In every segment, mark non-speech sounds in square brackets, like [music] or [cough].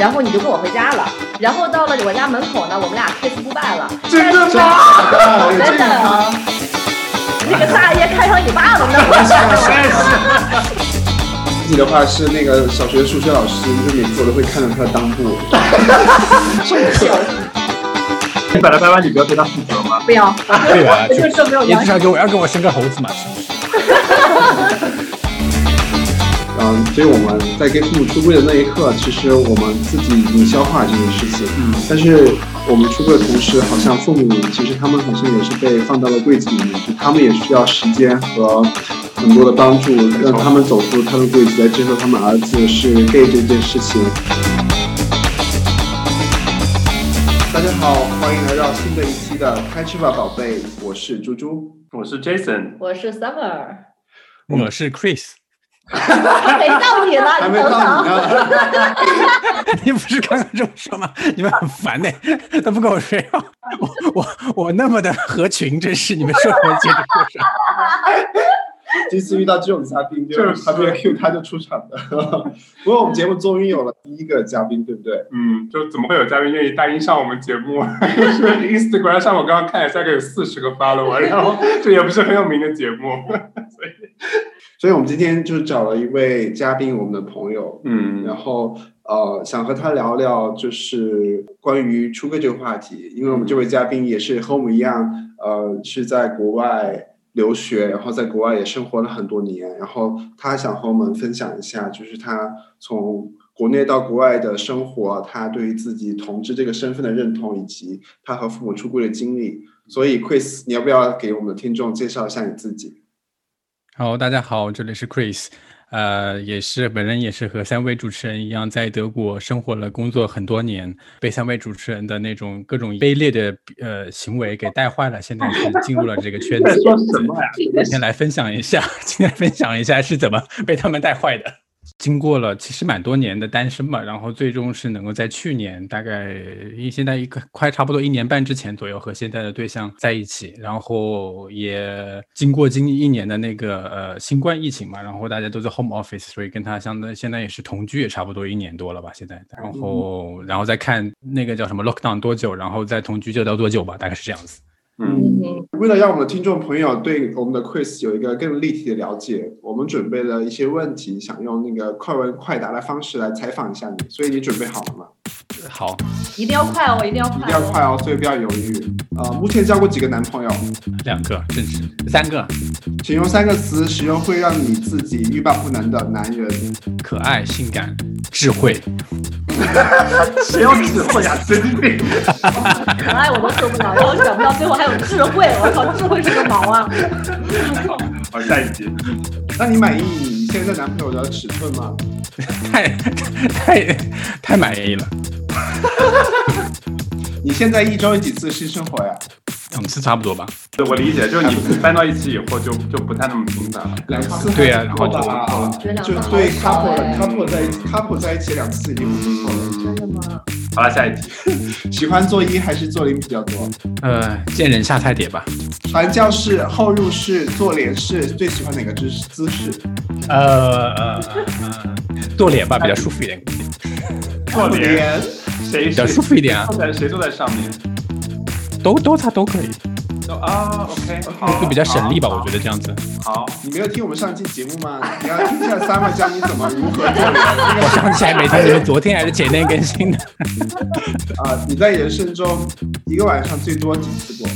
然后你就跟我回家了。然后到了我家门口呢，我们俩 kiss goodbye 了。真的吗？真的。那个大爷看上你爸了呢。自己的话是那个小学数学老师，就每次我都会看到他的裆部。你把他拍完，你不要对他负责吗？不要。对啊，就 [laughs] 说没有你至少给我要给我生个猴子嘛，是不是？[laughs] 嗯，所以我们在跟父母出柜的那一刻，其实我们自己已经消化这件事情。嗯，但是我们出柜的同时，好像父母其实他们好像也是被放到了柜子里面，就他们也需要时间和很多的帮助，让他们走出他们柜子，来接受他们儿子是 gay 这件事情。大家好，欢迎来到新的一期的开吃吧，宝贝，我是猪猪，我是 Jason，我是 Summer，我是 Chris。没到你了，还没到你。不是刚刚这么说吗？你们很烦呢，都不跟我睡。我我我那么的合群，真是你们说什么接着说什么。[laughs] 第一次遇到这种嘉宾，就是还没有 Q 他就出场的。[laughs] 不过我们节目终于有了第一个嘉宾，对不对？嗯，就怎么会有嘉宾愿意答应上我们节目？[laughs] 是 Instagram 上我刚刚看了一下，有四十个 follower，然后这也不是很有名的节目，所以。所以我们今天就找了一位嘉宾，我们的朋友，嗯，然后呃，想和他聊聊，就是关于出柜这个话题，因为我们这位嘉宾也是和我们一样，呃，是在国外留学，然后在国外也生活了很多年，然后他想和我们分享一下，就是他从国内到国外的生活，他对于自己同志这个身份的认同，以及他和父母出柜的经历。所以，Chris，你要不要给我们的听众介绍一下你自己？好，大家好，这里是 Chris，呃，也是本人也是和三位主持人一样，在德国生活了工作很多年，被三位主持人的那种各种卑劣的呃行为给带坏了，现在是 [laughs] 进入了这个圈子。说什么呀？今天来分享一下，今天分享一下是怎么被他们带坏的。经过了其实蛮多年的单身嘛，然后最终是能够在去年大概一现在一个快差不多一年半之前左右和现在的对象在一起，然后也经过经历一年的那个呃新冠疫情嘛，然后大家都在 home office，所以跟他相当现在也是同居也差不多一年多了吧现在，然后然后再看那个叫什么 lockdown 多久，然后再同居就到多久吧，大概是这样子。嗯，为了让我们的听众朋友对我们的 Chris 有一个更立体的了解，我们准备了一些问题，想用那个快问快答的方式来采访一下你。所以你准备好了吗？好，一定要快哦，一定要快，一定要快哦，所以不要犹豫。呃，目前交过几个男朋友？两个，正是三个。请用三个词形容会让你自己欲罢不能的男人：可爱、性感、智慧。谁要智慧呀？神经病！可爱我都受不了，然后想不到最后还有智慧，我靠，智慧是个毛啊！好，下一集。那你满意你现在男朋友的尺寸吗？太太太满意了。[laughs] 你现在一周有几次性生活呀？两次差不多吧。对，我理解，就是你搬到一起以后就就不太那么频繁了。两次对呀，然后就就对 couple couple 在 couple 在一起两次已经不错了。真的吗？好了，下一题。[laughs] 喜欢做一还是做零比较多？呃，见人下菜碟吧。传教士、后入式、做脸式，最喜欢哪个姿姿势？呃呃呃，做脸吧，比较舒服一点。做脸，谁比较舒服一点啊？坐在谁坐在上面？都都他都可以。啊，OK，就比较省力吧，我觉得这样子。好，你没有听我们上期节目吗？你要听一下 Summer 教你怎么如何做脸。我想起来没听，你们昨天还是前天更新的。[laughs] 啊，你在人生中一个晚上最多几次过？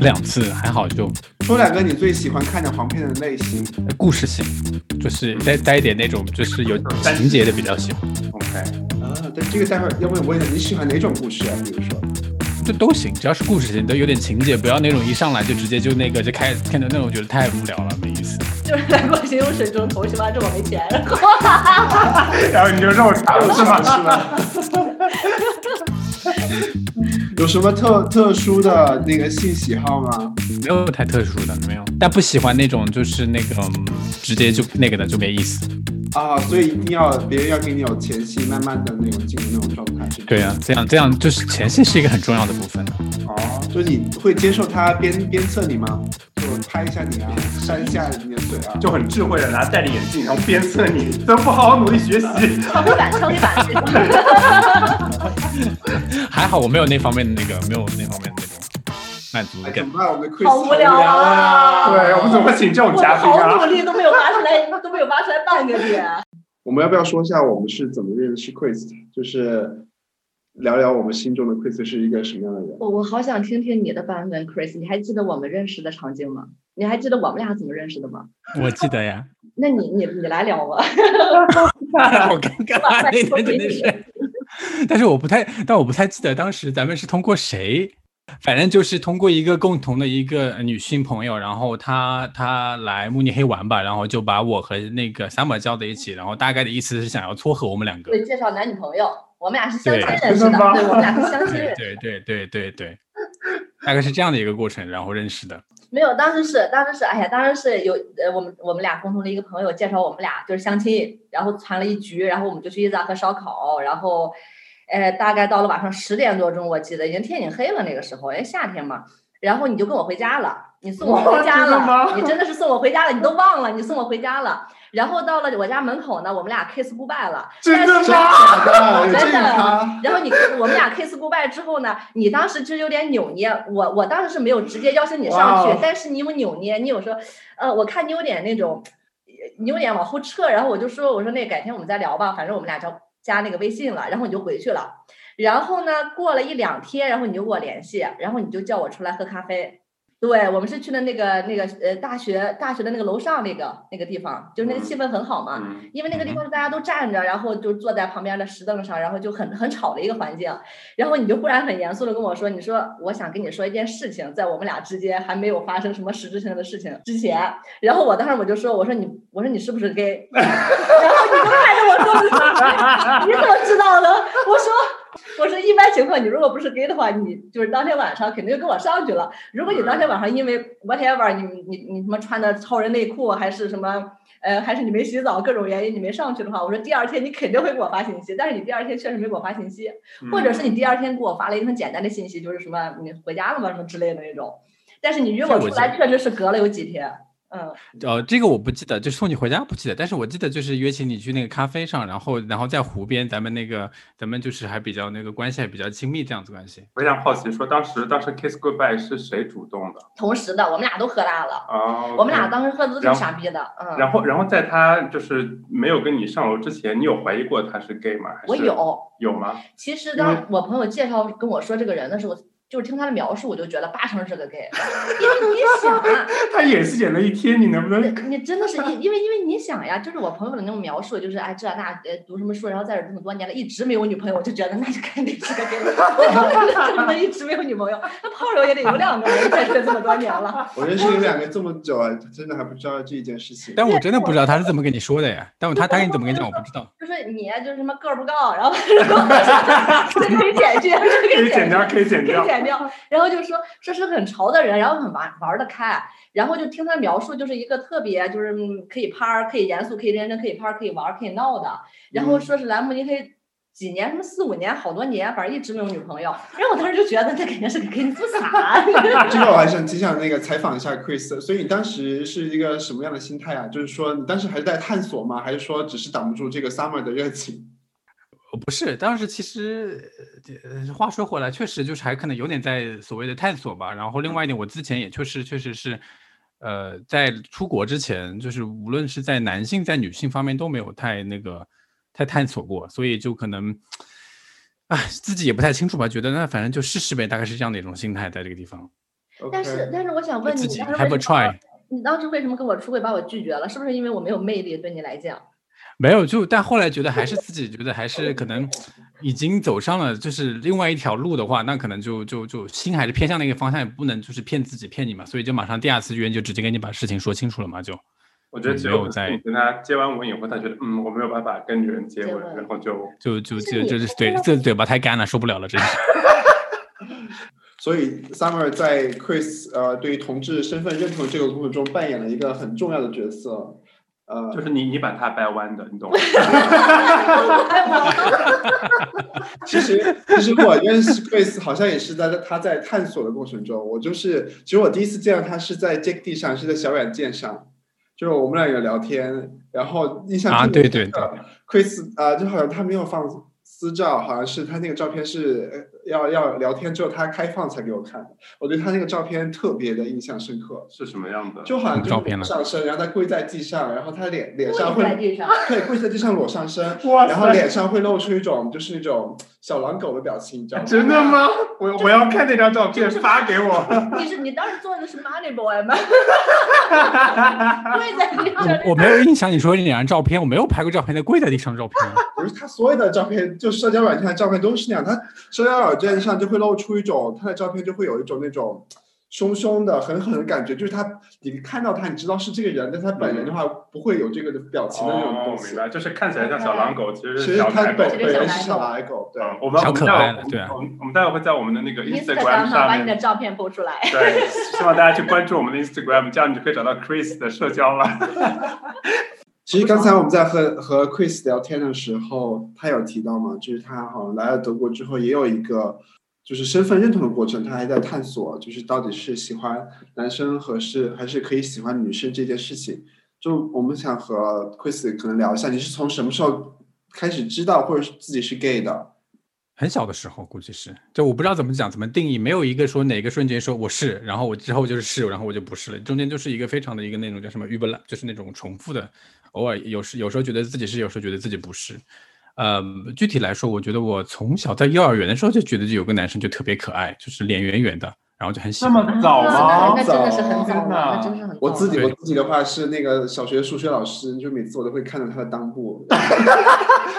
两次，还好就。说两个你最喜欢看的黄片的类型。故事型，就是带带一点那种，就是有情节的比较喜欢。OK。啊，但这个待会儿要问我一下，你喜欢哪种故事啊？比如说。这都行，只要是故事性，都有点情节，不要那种一上来就直接就那个就开看到那种，觉得太无聊了，没意思。就是来过形容水中头是吧？这么没钱，[laughs] 然后你就肉肠是吗？是吧？[laughs] 有什么特特殊的那个性喜好吗？没有太特殊的，没有。但不喜欢那种就是那种直接就那个的就没意思。啊，所以一定要别人要给你有前戏，慢慢的那种进入那种状态。对啊，这样这样就是前戏是一个很重要的部分。哦，就是你会接受他鞭鞭策你吗？就拍一下你啊，扇一下你的嘴啊，就很智慧的拿戴着眼镜，然后鞭策你，怎么不好好努力学习？敲黑板，敲黑板。[laughs] [laughs] 还好我没有那方面的那个，没有那方面的那种满足感哎怎。么办？我们的 Chris 好无聊啊！对我们怎么会请这种我嘉宾好啊努？力都没有挖出来，都没有挖出来半个点。我们要不要说一下我们是怎么认识 Chris？就是聊聊我们心中的 Chris 是一个什么样的人？我我好想听听你的版本，Chris，你还记得我们认识的场景吗？你还记得我们俩怎么认识的吗？我记得呀，[laughs] 那你你你来聊吧。好尴尬，那天真的是。但是我不太，但我不太记得当时咱们是通过谁，反正就是通过一个共同的一个女性朋友，然后她她来慕尼黑玩吧，然后就把我和那个 Summer 叫在一起，然后大概的意思是想要撮合我们两个。对，介绍男女朋友，我们俩是相亲认识的，对，我们俩是相亲认识。对对对对对，大概是这样的一个过程，然后认识的。没有，当时是当时是，哎呀，当时是有呃，我们我们俩共同的一个朋友介绍我们俩就是相亲，然后传了一局，然后我们就去伊扎喝烧烤，然后，呃，大概到了晚上十点多钟，我记得已经天已经黑了那个时候，哎夏天嘛，然后你就跟我回家了，你送我回家了，你真的是送我回家了，你都忘了，你送我回家了，然后到了我家门口呢，我们俩 kiss goodbye 了，真的然后你我们俩 kiss goodbye 之后呢，你当时就有点扭捏，我我当时是没有直接邀请你上去，但是你有扭捏，你有说，呃，我看你有点那种，你有点往后撤，然后我就说，我说那改天我们再聊吧，反正我们俩加加那个微信了，然后你就回去了，然后呢，过了一两天，然后你就跟我联系，然后你就叫我出来喝咖啡。对，我们是去的那个那个呃大学大学的那个楼上那个那个地方，就是那个气氛很好嘛。嗯因为那个地方大家都站着，然后就坐在旁边的石凳上，然后就很很吵的一个环境。然后你就忽然很严肃的跟我说：“你说我想跟你说一件事情，在我们俩之间还没有发生什么实质性的事情之前。”然后我当时我就说：“我说你我说你是不是 gay？” [laughs] 然后你就看着我说：“你怎么知道的？”我说。[laughs] 我说一般情况，你如果不是 gay 的话，你就是当天晚上肯定就跟我上去了。如果你当天晚上因为 whatever，你你你什么穿的超人内裤，还是什么呃，还是你没洗澡，各种原因你没上去的话，我说第二天你肯定会给我发信息。但是你第二天确实没给我发信息，或者是你第二天给我发了一个很简单的信息，就是什么你回家了吗什么之类的那种。但是你约我出来，确实是隔了有几天。嗯，呃，这个我不记得，就是送你回家不记得，但是我记得就是约请你去那个咖啡上，然后然后在湖边，咱们那个咱们就是还比较那个关系还比较亲密这样子关系。我想好奇，说当时当时 kiss goodbye 是谁主动的？同时的，我们俩都喝大了，哦，我们俩当时喝的都挺傻逼的。嗯，然后，然后在他就是没有跟你上楼之前，你有怀疑过他是 gay 吗？还是我有。有吗？其实当我朋友介绍跟我说这个人的时候，就是听他的描述，我就觉得八成是个 gay，[laughs] 因为你想啊，[laughs] 他演戏演了一天，你能不能？你真的是因因为因为你想呀，就是我朋友的那种描述，就是哎这那呃读什么书，然后在这儿这么多年了，一直没有女朋友，我就觉得那就肯定是个 gay，[laughs] 怎么一直没有女朋友？那炮友也得有两个人，在这这么多年了。我认识你们两个这么久啊，真的还不知道这一件事情。但我真的不知道他是怎么跟你说的呀，但我他他跟你怎么跟你讲我不知道。就是你就是什么个儿不高，然后可以剪去，可以剪掉，可以剪可以掉。剪掉。[laughs] 然后就说说是很潮的人，然后很玩玩得开，然后就听他描述，就是一个特别就是嗯可以趴儿，可以严肃，可以认真，可以趴儿，可以玩儿，可以闹的。然后说是来慕尼黑。几年什么四五年好多年，反正一直没有女朋友。然后我当时就觉得这肯定是给你不傻。这个我还是挺 [laughs] 想那个采访一下 Chris，所以你当时是一个什么样的心态啊？就是说你当时还是在探索吗？还是说只是挡不住这个 Summer 的热情？呃不是，当时其实，呃，话说回来，确实就是还可能有点在所谓的探索吧。然后另外一点，我之前也确实确实是，呃，在出国之前，就是无论是在男性在女性方面都没有太那个太探索过，所以就可能，哎，自己也不太清楚吧，觉得那反正就试试呗，大概是这样的一种心态在这个地方。但是但是我想问你，自己你当时 have a 为什么 try。你当时为什么跟我出轨把我拒绝了？是不是因为我没有魅力对你来讲？没有，就但后来觉得还是自己觉得还是可能已经走上了就是另外一条路的话，那可能就就就心还是偏向那个方向，也不能就是骗自己骗你嘛，所以就马上第二次约就直接跟你把事情说清楚了嘛，就我觉得只有在跟他接完吻以后，他觉得嗯，我没有办法跟女人接吻，接然后就就就就就就是对这嘴巴太干了，受不了了，真是。所以 Summer 在 Chris 呃对于同志身份认同这个过程中扮演了一个很重要的角色。呃，就是你你把它掰弯的，你懂吗？[laughs] 其实，其实我认识 Chris 好像也是在他在探索的过程中。我就是，其实我第一次见到他是在 Jack D 上，是在小软件上，就是我们俩有聊天，然后印象啊特别对对深刻 Chris 啊、就好像他没有放私照，好像是他那个照片是呃要要聊天之后他开放才给我看的。我对他那个照片特别的印象深刻，是什么样的？就好像就是照片了上身，然后他跪在地上，然后他脸脸上会跪在地上，对跪在地上裸上身，哇然后脸上会露出一种就是那种小狼狗的表情，你知道吗？真的吗？[laughs] 我我要看那张照片，发给我。[laughs] 你是你当时做的是 Money Boy 吗？[laughs] 跪在地上，我我没有印象，你说那两张照片，我没有拍过照片在跪在地上的照片啊。不是他所有的照片，就社交软件的照片都是那样，他社交软件上就会露出一种他的照片就会有一种那种凶凶的、狠狠的感觉，就是他你看到他，你知道是这个人，但他本人的话不会有这个的表情的那种哦，东西。明白，就是看起来像小狼狗，其实其实他是小奶狗本。其实本人是小狗奶狗，对。嗯我们小可爱了我们对啊我们我们待会会在我们的那个 Instagram 上面，把你的照片播出来。对，希望大家去关注我们的 Instagram，这样你就可以找到 Chris 的社交了。其实刚才我们在和和 Chris 聊天的时候，他有提到嘛，就是他好像来了德国之后，也有一个就是身份认同的过程，他还在探索，就是到底是喜欢男生合适，还是可以喜欢女生这件事情。就我们想和 Chris 可能聊一下，你是从什么时候开始知道或者是自己是 gay 的？很小的时候，估计是，就我不知道怎么讲，怎么定义，没有一个说哪个瞬间说我是，然后我之后就是是，然后我就不是了，中间就是一个非常的一个那种叫什么 u b e 就是那种重复的，偶尔有时有时候觉得自己是，有时候觉得自己不是。呃，具体来说，我觉得我从小在幼儿园的时候就觉得就有个男生就特别可爱，就是脸圆圆的，然后就很喜这欢。么早啊吗？那真的是很早了，天哪那真是很早了。我自己我自己的话是那个小学数学老师，就每次我都会看到他的裆部。[laughs]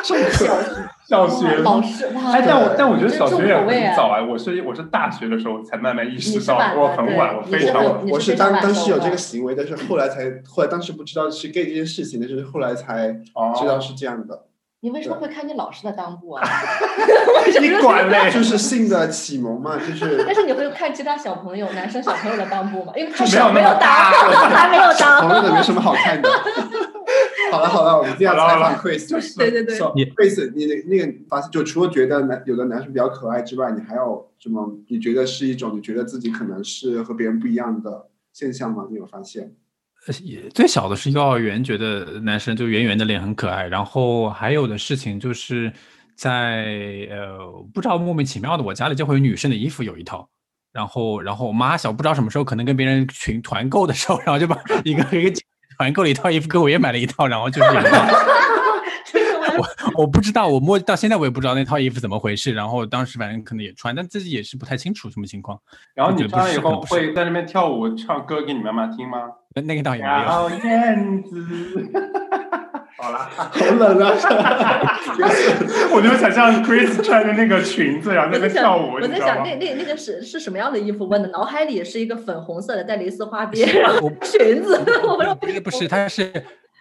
[laughs] 小学老师，哇哎，但我但我觉得小学也很早哎，我是我是大学的时候才慢慢意识到，我很晚，我非常晚。我是当当时有这个行为，但是后来才后来当时不知道是 gay 这件事情，但是后来才知道哦，是这样的，你为什么会看见老师的裆部啊？[laughs] 你管嘞？[laughs] 就是性的启蒙嘛，就是但是你会看其他小朋友，男生小朋友的裆部吗？因为他没有手没有那么大裆，还没有小朋友的没。什么好看的。[laughs] 好了好了，我们今天要采访 Chris，就是对对对你 Chris，你那那个发现，就除了觉得男有的男生比较可爱之外，你还有什么？你觉得是一种你觉得自己可能是和别人不一样的现象吗？你有发现？呃也最小的是幼儿园，觉得男生就圆圆的脸很可爱，然后还有的事情就是在呃不知道莫名其妙的，我家里就会有女生的衣服有一套，然后然后我妈小不知道什么时候可能跟别人群团购的时候，然后就把一个一个姐团购了一套衣服，给我也买了一套，然后就是有一套 [laughs] 我不知道，我摸到现在我也不知道那套衣服怎么回事，然后当时反正可能也穿，但自己也是不太清楚什么情况，然后你穿了以后会在那边跳舞唱歌给你妈妈听吗？那那个倒也没有。小燕子，[laughs] 好了，好冷啊！[laughs] 我就想象 Chris 穿着那个裙子，然后在那跳舞，我在想你知道吗？那那那个是是什么样的衣服？我的脑海里是一个粉红色的带蕾丝花边，然后裙子，我说不是不是，它是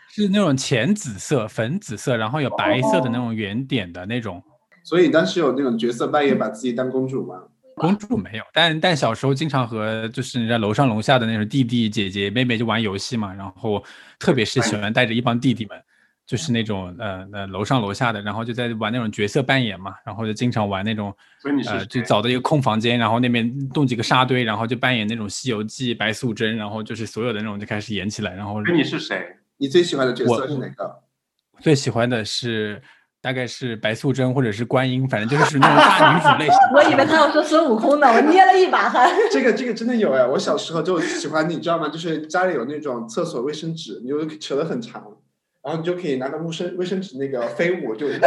是那种浅紫色、粉紫色，然后有白色的那种圆点的那种。所以当时有那种角色扮演，把自己当公主吗？公主没有，但但小时候经常和就是人家楼上楼下的那种弟弟姐姐妹妹就玩游戏嘛，然后特别是喜欢带着一帮弟弟们，就是那种呃呃楼上楼下的，然后就在玩那种角色扮演嘛，然后就经常玩那种所以你是呃就谁找到一个空房间，然后那边弄几个沙堆，然后就扮演那种《西游记》白素贞，然后就是所有的那种就开始演起来，然后你是谁？你最喜欢的角色是哪个？最喜欢的是大概是白素贞或者是观音，反正就是属于那种大女主类型。我以为他要说孙悟空呢，我捏了一把汗。这个这个真的有哎！我小时候就喜欢，你知道吗？就是家里有那种厕所卫生纸，你就扯得很长，然后你就可以拿个卫生卫生纸那个飞舞，就就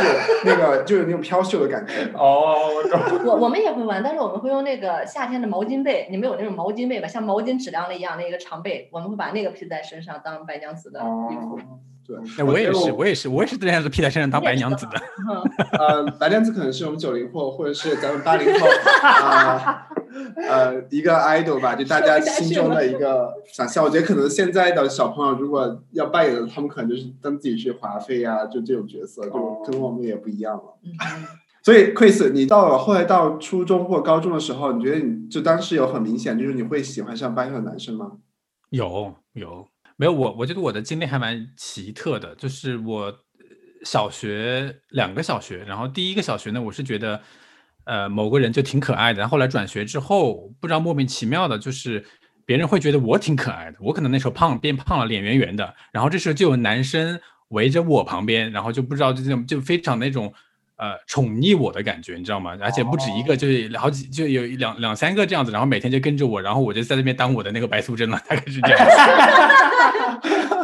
那个 [laughs] 就有那种飘袖的感觉。哦，我懂。我 [laughs] 我们也会玩，但是我们会用那个夏天的毛巾被，你们有那种毛巾被吧？像毛巾质量的一样那个长被，我们会把那个披在身上当白娘子的衣服。哦，对，哎，我也是，我也是，我也是这样子披在身上当白娘子的。嗯，[laughs] 呃，白娘子可能是我们九零后或者是咱们八零后啊呃一个 idol 吧，就大家心中的一个想象。我觉得可能现在的小朋友如果要扮演的，他们可能就是当自己是华妃啊，就这种角色，就哦跟我们也不一样了。嗯 [laughs] 所以，Chris，你到了后来到初中或高中的时候，你觉得你就当时有很明显，就是你会喜欢上班上的男生吗？有有没有？我我觉得我的经历还蛮奇特的，就是我呃小学两个小学，然后第一个小学呢，我是觉得呃某个人就挺可爱的，然后后来转学之后，不知道莫名其妙的，就是别人会觉得我挺可爱的，我可能那时候胖变胖了，脸圆圆的，然后这时候就有男生围着我旁边，然后就不知道就这种就非常那种。呃宠溺我的感觉，你知道吗？而且不止一个，就是好几就有两两三个这样子，然后每天就跟着我，然后我就在那边当我的那个白素贞了，大概是这样。[laughs]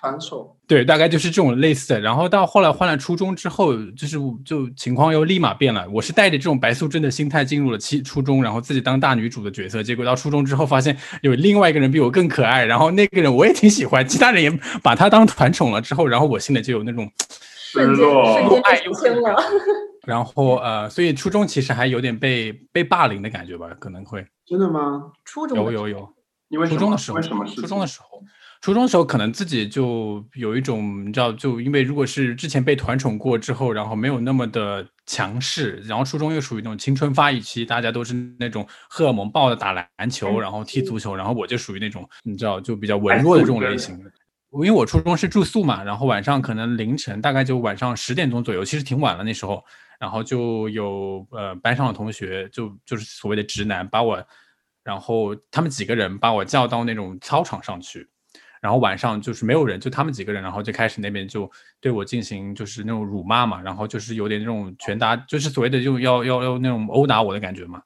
团宠，对，大概就是这种类似的。然后到后来换了初中之后，就是就情况又立马变了。我是带着这种白素贞的心态进入了初初中，然后自己当大女主的角色。结果到初中之后，发现有另外一个人比我更可爱，然后那个人我也挺喜欢，其他人也把他当团宠了。之后，然后我心里就有那种失落瞬间爱又恨了。[laughs] 然后呃，所以初中其实还有点被被霸凌的感觉吧，可能会。真的吗？初中有有有，因为初中的时候，为什么？初中的时候。初中时候，可能自己就有一种，你知道，就因为如果是之前被团宠过之后，然后没有那么的强势，然后初中又属于那种青春发育期，大家都是那种荷尔蒙爆的打篮球，然后踢足球，然后我就属于那种，你知道，就比较文弱的这种类型的。因为我初中是住宿嘛，然后晚上可能凌晨大概就晚上十点钟左右，其实挺晚了那时候，然后就有呃班上的同学就就是所谓的直男把我，然后他们几个人把我叫到那种操场上去。然后晚上就是没有人，就他们几个人，然后就开始那边就对我进行就是那种辱骂嘛，然后就是有点那种拳打，就是所谓的就要要要那种殴打我的感觉嘛。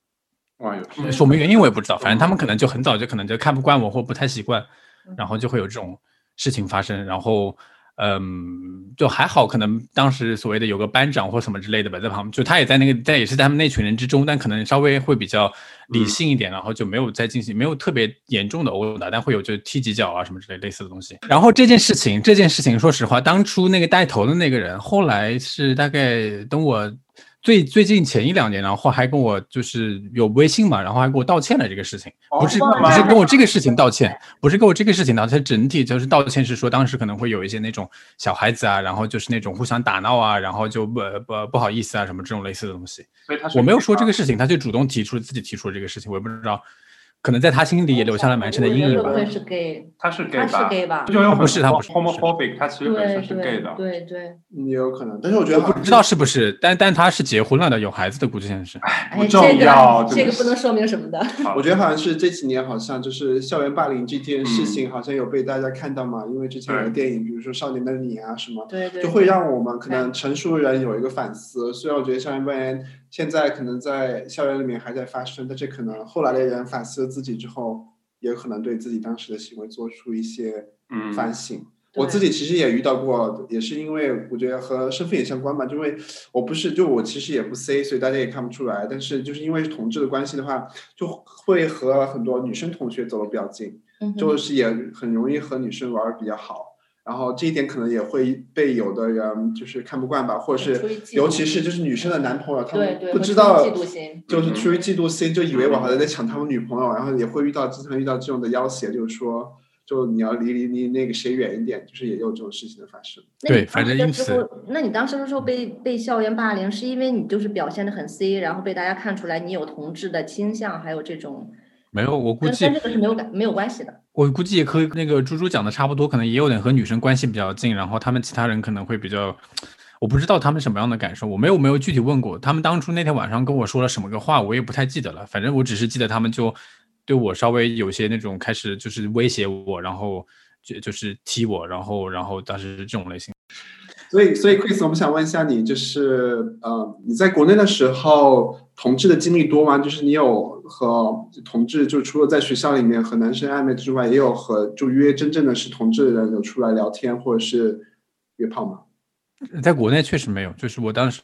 哇，有什么原因我也不知道，反正他们可能就很早就可能就看不惯我或不太习惯，然后就会有这种事情发生，然后。嗯，就还好，可能当时所谓的有个班长或什么之类的吧，在旁边，就他也在那个，在也是在他们那群人之中，但可能稍微会比较理性一点，然后就没有再进行，没有特别严重的殴打，但会有就踢几脚啊什么之类类似的东西。然后这件事情，这件事情，说实话，当初那个带头的那个人，后来是大概等我。最最近前一两年，然后还跟我就是有微信嘛，然后还给我道歉了这个事情，不是不是跟我这个事情道歉，不是跟我这个事情道歉，整体就是道歉是说当时可能会有一些那种小孩子啊，然后就是那种互相打闹啊，然后就不不不好意思啊什么这种类似的东西。所以他我没有说这个事情，他就主动提出自己提出了这个事情，我也不知道。可能在他心里也留下了蛮深的阴影吧。会是 gay，他是 gay 吧？他是 gay 吧？不是他不是 homophobic，他其实本身是 gay 的。对对，也有可能。但是我觉得不知道是不是，但但他是结婚了的，有孩子的，估计现在是。不重要，这个不能说明什么的。我觉得好像是这几年，好像就是校园霸凌这件事情，好像有被大家看到嘛。因为之前有个电影，比如说《少年的你》啊什么，对对，就会让我们可能成熟人有一个反思。虽然我觉得校园霸凌现在可能在校园里面还在发生，但是可能后来的人反思了自己之后。也可能对自己当时的行为做出一些反省。我自己其实也遇到过，也是因为我觉得和身份也相关吧。因为我不是，就我其实也不 C，所以大家也看不出来。但是就是因为同志的关系的话，就会和很多女生同学走的比较近，就是也很容易和女生玩比较好。然后这一点可能也会被有的人就是看不惯吧，或者是尤其是就是女生的男朋友，他们不知道，就是出于嫉妒心，就以为我好像在抢他们女朋友，然后也会遇到经常遇到这种的要挟，就是说，就你要离离离那个谁远一点，就是也有这种事情的发生。对，反正因此，那你当时的时候被被校园霸凌，是因为你就是表现的很 C，然后被大家看出来你有同志的倾向，还有这种。没有，我估计跟这个是没有感没有关系的。我估计也和那个猪猪讲的差不多，可能也有点和女生关系比较近，然后他们其他人可能会比较，我不知道他们什么样的感受，我没有没有具体问过他们当初那天晚上跟我说了什么个话，我也不太记得了。反正我只是记得他们就对我稍微有些那种开始就是威胁我，然后就就是踢我，然后然后当时是这种类型。所以，所以，Chris，我们想问一下你，就是，呃，你在国内的时候，同志的经历多吗？就是你有和同志，就除了在学校里面和男生暧昧之外，也有和就约真正的是同志的人有出来聊天或者是约炮吗？在国内确实没有，就是我当时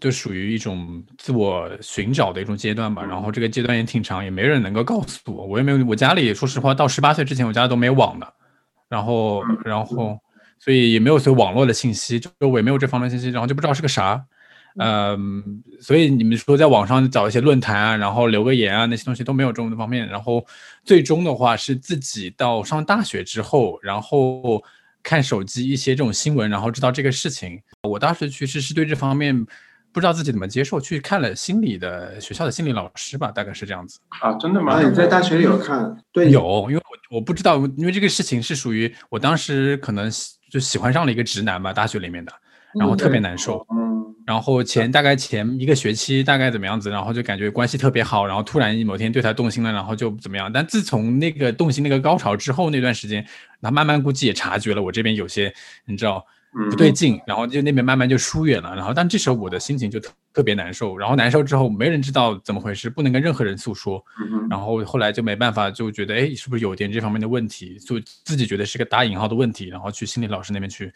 就属于一种自我寻找的一种阶段吧。然后这个阶段也挺长，也没人能够告诉我，我也没有，我家里说实话，到十八岁之前，我家都没网的。然后，然后。所以也没有所网络的信息，周围没有这方面信息，然后就不知道是个啥，嗯，所以你们说在网上找一些论坛啊，然后留个言啊，那些东西都没有这种方面。然后最终的话是自己到上大学之后，然后看手机一些这种新闻，然后知道这个事情。我当时其实是对这方面不知道自己怎么接受，去看了心理的学校的心理老师吧，大概是这样子。啊，真的吗？啊，你在大学里有看？对，有，因为我我不知道，因为这个事情是属于我当时可能。就喜欢上了一个直男吧，大学里面的，然后特别难受。嗯，然后前大概前一个学期大概怎么样子，然后就感觉关系特别好，然后突然某天对他动心了，然后就怎么样。但自从那个动心那个高潮之后那段时间，他慢慢估计也察觉了我这边有些，你知道，嗯不对劲，然后就那边慢慢就疏远了。然后，但这时候我的心情就特特别难受，然后难受之后没人知道怎么回事，不能跟任何人诉说。然后后来就没办法，就觉得哎，是不是有点这方面的问题？就自己觉得是个打引号的问题，然后去心理老师那边去，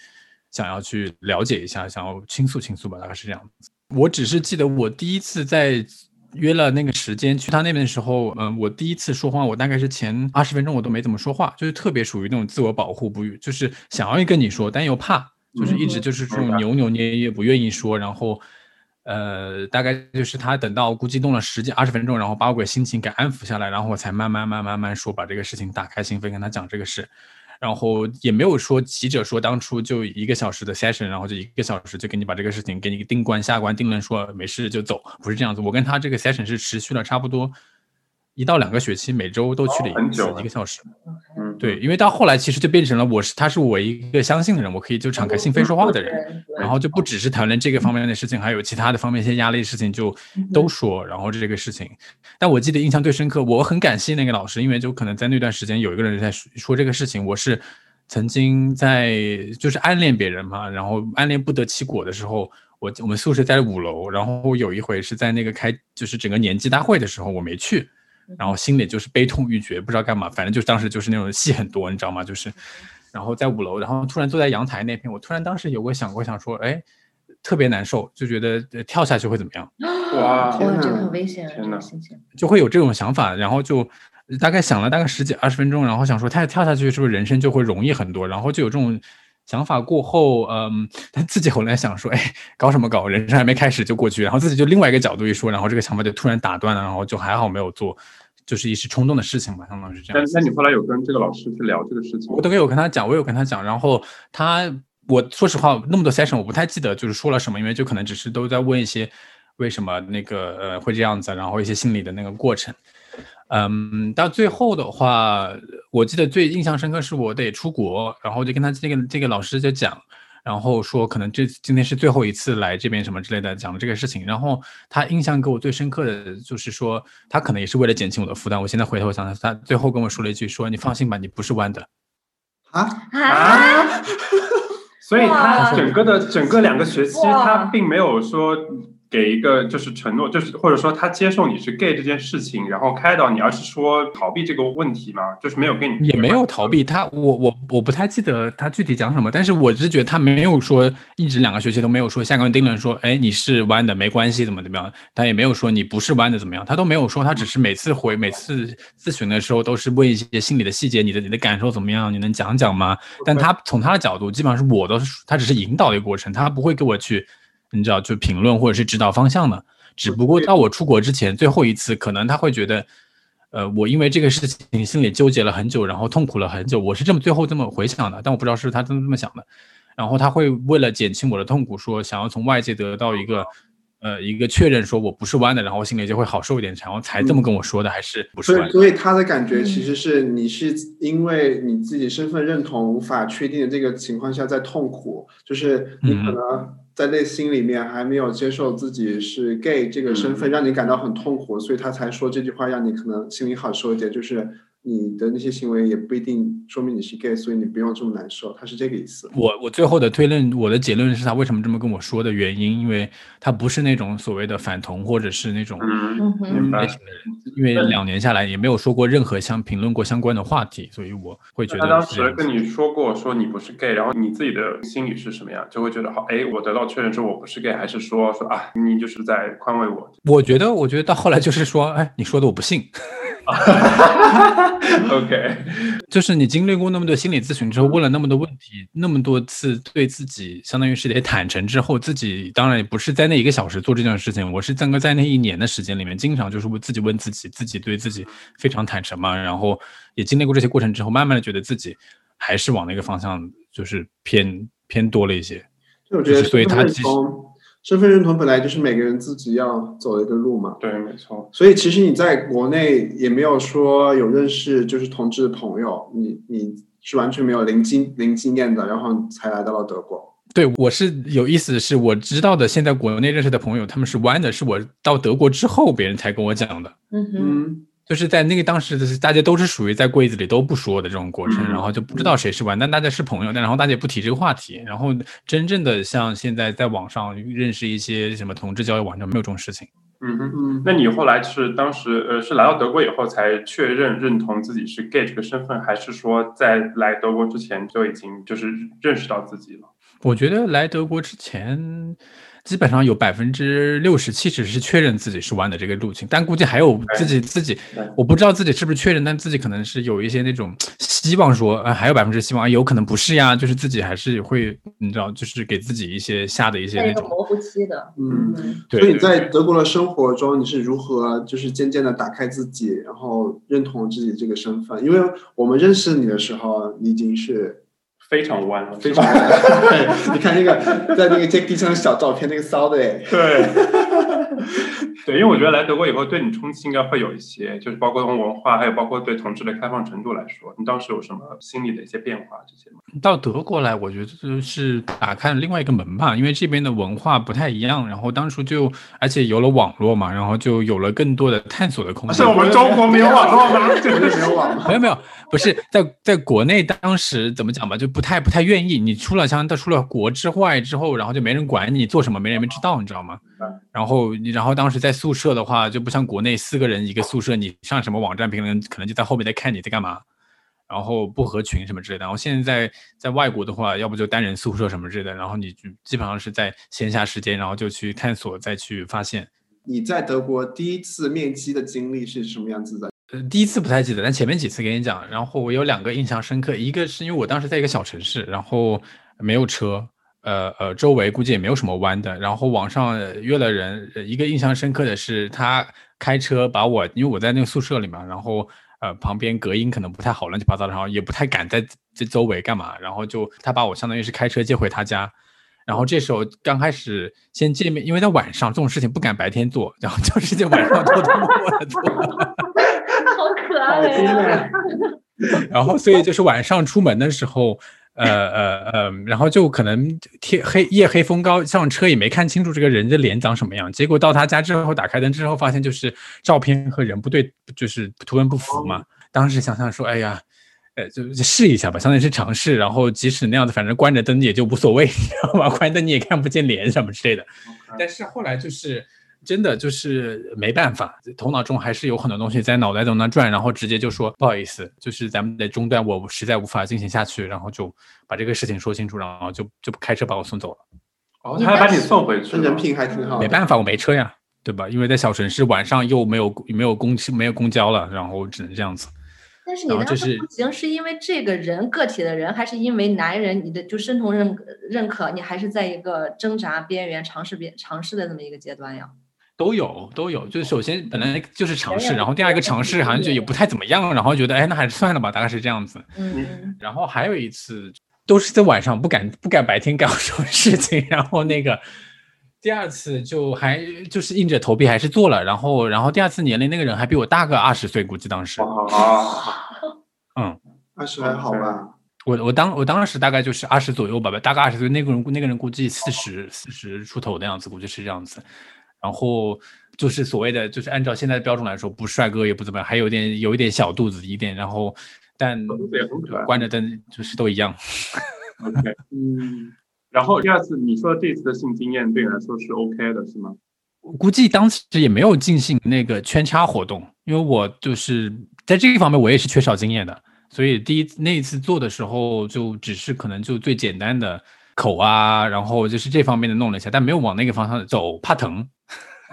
想要去了解一下，想要倾诉倾诉吧，大概是这样子。我只是记得我第一次在约了那个时间去他那边的时候，嗯、我第一次说话，我大概是前二十分钟我都没怎么说话，就是特别属于那种自我保护，不就是想要跟你说，但又怕，就是一直就是这种扭扭捏捏，不愿意说，然后。呃，大概就是他等到估计弄了十几二十分钟，然后把我给心情给安抚下来，然后我才慢慢慢慢慢说，把这个事情打开心扉跟他讲这个事，然后也没有说急着说当初就一个小时的 session，然后就一个小时就给你把这个事情给你定关下关定论，说没事就走，不是这样子。我跟他这个 session 是持续了差不多一到两个学期，每周都去了一次、一个小时。嗯，对，因为到后来其实就变成了我是他是我一个相信的人，我可以就敞开心扉说话的人。人，然后就不只是谈论这个方面的事情，还有其他的方面一些压力的事情就都说，然后这个事情。但我记得印象最深刻，我很感谢那个老师，因为就可能在那段时间有一个人在说说这个事情，我是曾经在就是暗恋别人嘛，然后暗恋不得其果的时候，我我们宿舍在五楼，然后有一回是在那个开就是整个年级大会的时候我没去，然后心里就是悲痛欲绝，不知道干嘛，反正就当时就是那种戏很多，你知道吗？就是。然后在五楼，然后突然坐在阳台那边，我突然当时有过想过想说，哎，特别难受，就觉得呃跳下去会怎么样，哇哇，天哪这个很危险，这天哪个心情。就会有这种想法，然后就大概想了大概十几二十分钟，然后想说，他跳下去是不是人生就会容易很多？然后就有这种想法过后，嗯，[laughs] 他自己后来想说，哎，搞什么搞？人生还没开始就过去，然后自己就另外一个角度一说，然后这个想法就突然打断了，然后就还好没有做，就是一时冲动的事情吧，相当于是这样那。那你后来有跟这个老师去聊这个事情吗？我都有跟他讲，我有跟他讲，然后他，我说实话，那么多 session 我不太记得就是说了什么，因为就可能只是都在问一些为什么那个呃会这样子，然后一些心理的那个过程。嗯，到最后的话，我记得最印象深刻是我得出国，然后就跟他这个这个老师就讲，然后说可能这今天是最后一次来这边什么之类的，讲了这个事情。然后他印象给我最深刻的就是说，他可能也是为了减轻我的负担。我现在回头想想，他最后跟我说了一句说：“你放心吧，你不是弯的。”啊，啊，[laughs] 所以他整个的整个两个学期，他并没有说给一个就是承诺，就是或者说他接受你是 gay 这件事情，然后开导你，而是说逃避这个问题嘛，就是没有跟你也没有逃避他，我我我不太记得他具体讲什么，但是我只觉得他没有说一直两个学期都没有说下关定论说，哎，你是弯的没关系，怎么怎么样，他也没有说你不是弯的怎么样，他都没有说，他只是每次回每次咨询的时候都是问一些心理的细节，你的你的感受怎么样，你能讲讲吗？但他从他的角度，基本上是我都是他只是引导的一个过程，他不会给我去，你知道，就评论或者是指导方向的。只不过到我出国之前最后一次，可能他会觉得，呃，我因为这个事情心里纠结了很久，然后痛苦了很久，我是这么最后这么回想的，但我不知道是他真的这么想的。然后他会为了减轻我的痛苦，说想要从外界得到一个，呃，一个确认，说我不是弯的，然后我心里就会好受一点，然后才这么跟我说的，还是不是弯的？所以所以他的感觉其实是你是因为你自己身份认同无法确定的这个情况下在痛苦，就是你可能在内心里面还没有接受自己是 gay 这个身份，让你感到很痛苦，所以他才说这句话，让你可能心里好受一点，就是你的那些行为也不一定说明你是 gay，所以你不用这么难受，他是这个意思。我我最后的推论，我的结论是他为什么这么跟我说的原因，因为他不是那种所谓的反同或者是那种嗯，嗯哼。明白类型的人，因为两年下来也没有说过任何相评论过相关的话题，所以我会觉得他当时跟你说过说你不是 gay，然后你自己的心里是什么样？就会觉得好，哎，我得到确认说我不是 gay，还是说说啊，你就是在宽慰我。我觉得，我觉得到后来就是说，哎，你说的我不信，？OK，[laughs] 就是你经历过那么多心理咨询之后，问了那么多问题，那么多次对自己相当于是得坦诚之后，自己当然也不是在那一个小时做这件事情，我是整个在那一年的时间里面，经常就是问自己问自己，自己对自己非常坦诚嘛，然后也经历过这些过程之后，慢慢的觉得自己还是往那个方向就是偏偏多了一些。就我觉得就是所以他其实身份认同本来就是每个人自己要走的一个路嘛。对，没错。所以其实你在国内也没有说有认识就是同志的朋友，你你是完全没有零经零经验的，然后才来到了德国。对，我是有意思的是，我知道的现在国内认识的朋友，他们是弯的，是我到德国之后别人才跟我讲的。嗯哼，嗯，就是在那个当时的大家都是属于在柜子里都不说的这种过程，嗯然后就不知道谁是玩，但大家是朋友，但然后大家也不提这个话题，然后真正的像现在在网上认识一些什么同志交友网站，没有这种事情。嗯哼。嗯，那你后来是当时呃是来到德国以后才确认认同自己是 gay 这个身份，还是说在来德国之前就已经就是认识到自己了？我觉得来德国之前，基本上有百分之六十七十是确认自己是弯的这个路径，但估计还有自己自己，我不知道自己是不是确认，但自己可能是有一些那种希望说，呃，还有百分之希望，有可能不是呀，就是自己还是会，你知道，就是给自己一些下的一些那种，模糊期的。嗯。嗯，对所以你在德国的生活中，你是如何就是渐渐的打开自己，然后认同自己这个身份？因为我们认识你的时候，你已经是非常弯了，非常，[laughs] 对，你看那个在那个 Jack D 上的小照片，那个骚的哎，对，对，因为我觉得来德国以后对你冲击应该会有一些，就是包括从文化，还有包括对同志的开放程度来说，你当时有什么心理的一些变化这些吗？到德国来，我觉得就是打开了另外一个门吧，因为这边的文化不太一样，然后当初就而且有了网络嘛，然后就有了更多的探索的空间。是我们中国没有网络吗？[laughs] 这个没有？没有没有，不是在在国内当时怎么讲吧，就不太不太愿意。你出了像到出了国之外之后，然后就没人管你做什么，没人没知道，你知道吗？然后你然后当时在宿舍的话，就不像国内四个人一个宿舍，你上什么网站评论，可能就在后面在看你在干嘛，然后不合群什么之类的。然后现在在在外国的话，要不就单人宿舍什么之类的，然后你就基本上是在闲暇时间，然后就去探索，再去发现。你在德国第一次面基的经历是什么样子的？呃，第一次不太记得，但前面几次给你讲。然后我有两个印象深刻，一个是因为我当时在一个小城市，然后没有车，呃呃，周围估计也没有什么弯的。然后网上呃约了人，呃一个印象深刻的是他开车把我，因为我在那个宿舍里嘛，然后呃旁边隔音可能不太好，乱七八糟的，然后也不太敢在这周围干嘛，然后就他把我相当于是开车接回他家。然后这时候刚开始先见面，因为在晚上这种事情不敢白天做，然后就是在晚上偷偷摸摸的做。[laughs] 好可爱呀、啊！[laughs] 然后所以就是晚上出门的时候，呃呃呃，然后就可能天黑夜黑风高，上车也没看清楚这个人的脸长什么样。结果到他家之后，打开灯之后，发现就是照片和人不对，就是图文不符嘛。当时想想说，哎呀。呃，就就试一下吧，相当于是尝试，然后即使那样子，反正关着灯也就无所谓，你知道吗？[laughs] 关灯你也看不见脸什么之类的。但是后来就是真的就是没办法，头脑中还是有很多东西在脑袋中那转，然后直接就说不好意思，就是咱们得中断，我实在无法进行下去，然后就把这个事情说清楚，然后就就开车把我送走了。哦，他还把你送回去人品还挺好。没办法，我没车呀，对吧？因为在小城市，晚上又没有没有公没有公交了，然后只能这样子。但是你当时不行，是因为这个人个体的人，还是因为男人你的就身同认认可，你还是在一个挣扎边缘、尝试边尝试的这么一个阶段呀？都有都有，就是首先本来就是尝试，然后第二个尝试好像就也不太怎么样，然后觉得哎那还是算了吧，大概是这样子。嗯，然后还有一次都是在晚上，不敢不敢白天干 [laughs] 什么事情，然后那个第二次就还就是硬着头皮还是做了，然后然后第二次年龄那个人还比我大个二十岁，估计当时，啊，嗯，二十还好吧？我我当我当时大概就是二十左右吧，大概二十岁，那个人那个人估计四十四十出头的样子，估计是这样子，然后。就是所谓的，就是按照现在的标准来说，不帅哥也不怎么样，还有点有一点小肚子一点，然后但。关着灯就是都一样。[laughs] OK，嗯，然后第二次你说这次的性经验对你来说是 OK 的，是吗？我估计当时也没有进行那个圈叉活动，因为我就是在这一方面我也是缺少经验的，所以第一那一次做的时候就只是可能就最简单的口啊，然后就是这方面的弄了一下，但没有往那个方向走，怕疼。[laughs]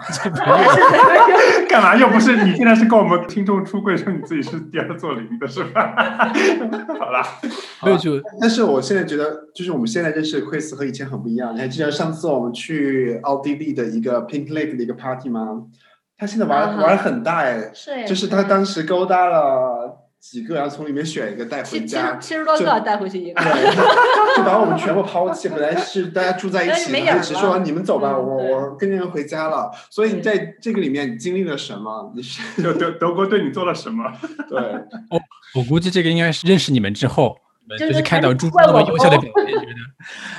[laughs] [laughs] 干嘛？又不是你现在是跟我们听众出柜说你自己是第二座零的是吧？好啦，没有就但是我现在觉得，就是我们现在认识的 Chris 和以前很不一样。你还记得上次我们去奥地利的一个 Pink Lake 的一个 party 吗？他现在玩、啊玩得很大哎，是，就是他当时勾搭了几个，然后从里面选一个带回七七家十。七十多个带回去一个，对，就把我们全部抛弃。本来是大家住在一起的，[laughs] 没影儿了他只说你们走吧，我我跟你们回家了。所以你在这个里面你经历了什么？你是 [laughs] 就德德国对你做了什么？[laughs] 对，我我估计这个应该是认识你们之后，就就是是看到猪猪那么优秀的疯表现，觉得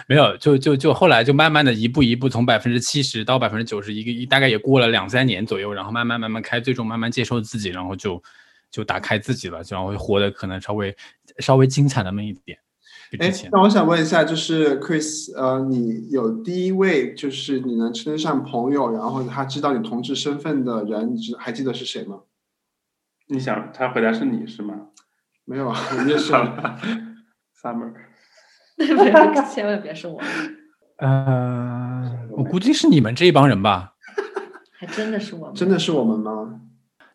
没有，就就就后来就慢慢的一步一步从百分之七十到百分之九十，一个大概也过了两三年左右，然后慢慢慢慢开，最终慢慢接受自己，然后就就打开自己了，然后活得可能稍微稍微精彩那么一点。哎，那我想问一下，就是 Chris，呃，你有第一位就是你能称得上朋友，然后他知道你同志身份的人，你知还记得是谁吗？你想他回答是你是吗？没有啊，[laughs] 也是 [laughs] Summer。[laughs] 千万别是我。呃，我估计是你们这一帮人吧。还真的是我们？真的是我们吗？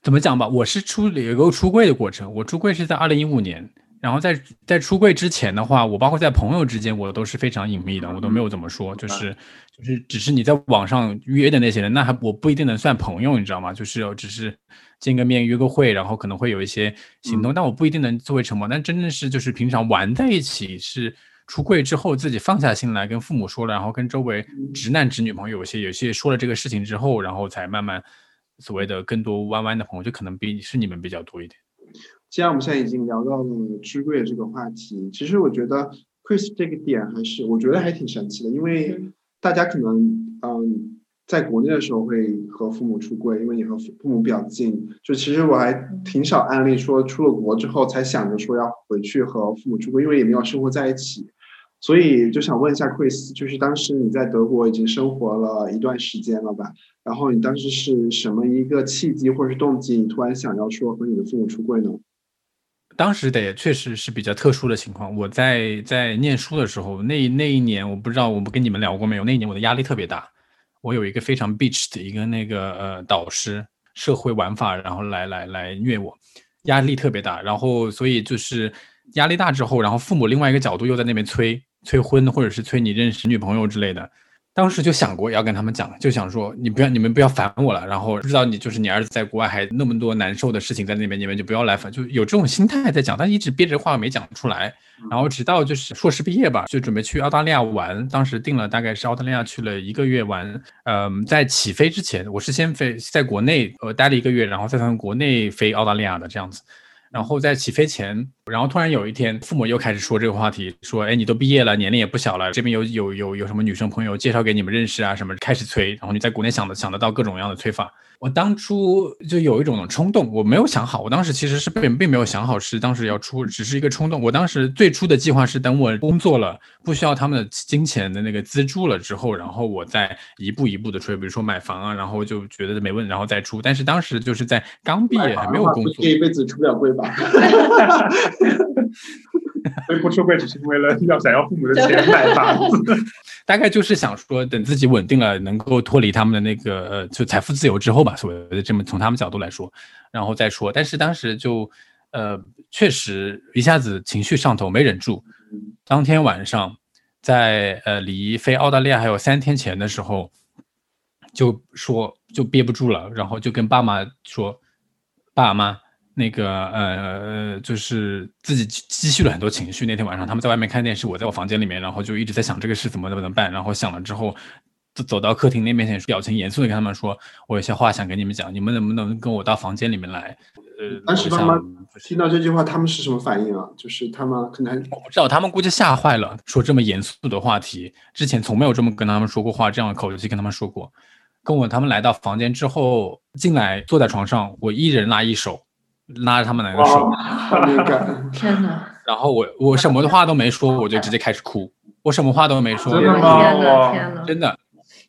怎么讲吧，我是出有一个出柜的过程。我出柜是在二零一五年，然后在在出柜之前的话，我包括在朋友之间，我都是非常隐秘的，我都没有怎么说，就是就是只是你在网上约的那些人，那还我不一定能算朋友，你知道吗？就是只是见个面约个会，然后可能会有一些行动，但我不一定能作为承诺。但真正是就是平常玩在一起是。出柜之后，自己放下心来跟父母说了，然后跟周围直男直女朋友有些有些说了这个事情之后，然后才慢慢所谓的更多弯弯的朋友，就可能比是你们比较多一点。既然我们现在已经聊到了出柜这个话题，其实我觉得 Chris 这个点还是我觉得还挺神奇的，因为大家可能嗯。在国内的时候会和父母出柜，因为你和父母比较近。就其实我还挺少案例说出了国之后才想着说要回去和父母出柜，因为也没有生活在一起。所以就想问一下 Chris，就是当时你在德国已经生活了一段时间了吧？然后你当时是什么一个契机或者是动机，你突然想要说和你的父母出柜呢？当时的也确实是比较特殊的情况。我在在念书的时候，那那一年我不知道我们跟你们聊过没有？那一年我的压力特别大。我有一个非常 bitch 的一个那个呃导师，社会玩法，然后来来来虐我，压力特别大。然后所以就是压力大之后，然后父母另外一个角度又在那边催催婚，或者是催你认识女朋友之类的。当时就想过要跟他们讲，就想说你不要你们不要烦我了。然后不知道你就是你儿子在国外还那么多难受的事情在那边，你们就不要来烦，就有这种心态在讲，但一直憋着话没讲出来。然后直到就是硕士毕业吧，就准备去澳大利亚玩，当时定了大概是澳大利亚去了一个月玩。嗯，在起飞之前，我是先飞在国内呃待了一个月，然后再从国内飞澳大利亚的这样子。然后在起飞前，然后突然有一天，父母又开始说这个话题，说：“哎，你都毕业了，年龄也不小了，这边有有有有什么女生朋友介绍给你们认识啊？什么开始催，然后你在国内想的想得到各种各样的催法。”我当初就有一种冲动，我没有想好。我当时其实是并并没有想好是当时要出，只是一个冲动。我当时最初的计划是等我工作了，不需要他们的金钱的那个资助了之后，然后我再一步一步的出，比如说买房啊，然后就觉得没问题，然后再出。但是当时就是在刚毕业还没有工作，这一辈子出不了柜吧？[laughs] 所以不出柜只是为了要想要父母的钱 [laughs] 买房子。大概就是想说，等自己稳定了，能够脱离他们的那个呃，就财富自由之后吧，所谓的这么从他们角度来说，然后再说。但是当时就，呃，确实一下子情绪上头，没忍住。当天晚上，在呃离飞澳大利亚还有三天前的时候，就说就憋不住了，然后就跟爸妈说，爸妈。那个呃，就是自己积蓄了很多情绪。那天晚上他们在外面看电视，我在我房间里面，然后就一直在想这个事怎么怎么办。然后想了之后，走走到客厅那面前，表情严肃的跟他们说：“我有些话想跟你们讲，你们能不能跟我到房间里面来？”呃，当时爸妈听到这句话，他们是什么反应啊？就是他们可能我不知道，他们估计吓坏了。说这么严肃的话题，之前从没有这么跟他们说过话，这样的口气跟他们说过。跟我他们来到房间之后，进来坐在床上，我一人拉一手。拉着他们两个手，天哪！[laughs] 然后我我什么话都没说，我就直接开始哭，我什么话都没说，真的吗？天哪！真的。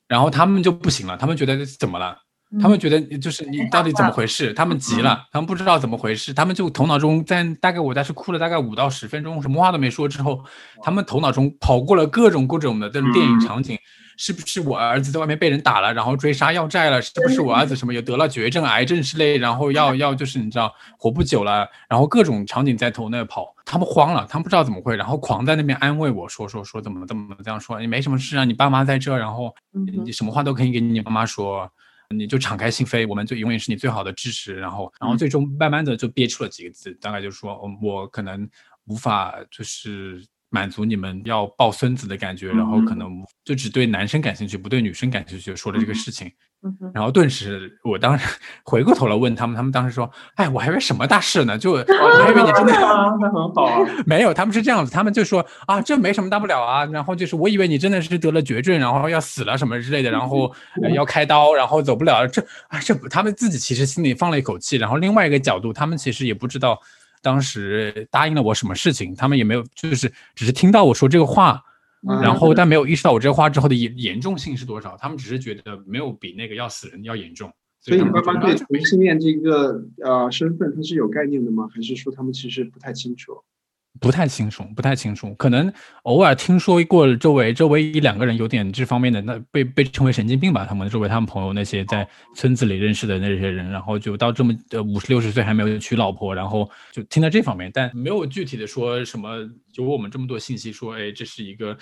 然后他们就不行了，他们觉得怎么了？他们觉得就是你到底怎么回事？他们急了，他们不知道怎么回事，他们就头脑中在大概我在是哭了大概五到十分钟，什么话都没说之后，他们头脑中跑过了各种各种的这种电影场景。是不是我儿子在外面被人打了，然后追杀要债了？是不是我儿子什么也得了绝症、癌症之类，然后要要就是你知道活不久了，然后各种场景在头那跑，他们慌了，他们不知道怎么会，然后狂在那边安慰我说说说怎么怎么这样说，你没什么事啊，你爸妈在这，然后你什么话都可以给你爸妈说，你就敞开心扉，我们就永远是你最好的支持。然后然后最终慢慢的就憋出了几个字，大概就是说我可能无法就是满足你们要抱孙子的感觉，然后可能就只对男生感兴趣，不对女生感兴趣，说了这个事情。然后顿时，我当时回过头来问他们，他们当时说：“哎，我还以为什么大事呢？就 [laughs] 我还以为你真的……那很好啊。没有，他们是这样子，他们就说啊，这没什么大不了啊。然后就是我以为你真的是得了绝症，然后要死了什么之类的，然后 [laughs] 要开刀，然后走不了。这啊，这他们自己其实心里放了一口气。然后另外一个角度，他们其实也不知道当时答应了我什么事情，他们也没有，就是只是听到我说这个话。”然后，但没有意识到我这话之后的严严重性是多少，他们只是觉得没有比那个要死人要严重。所以，你爸妈对同性恋这个呃身份他是有概念的吗？还是说他们其实不太清楚？不太清楚，不太清楚，可能偶尔听说过周围周围一两个人有点这方面的，那被被称为神经病吧。他们周围他们朋友那些在村子里认识的那些人，然后就到这么呃五十六十岁还没有娶老婆，然后就听到这方面，但没有具体的说什么。有我们这么多信息说，哎，这是一个。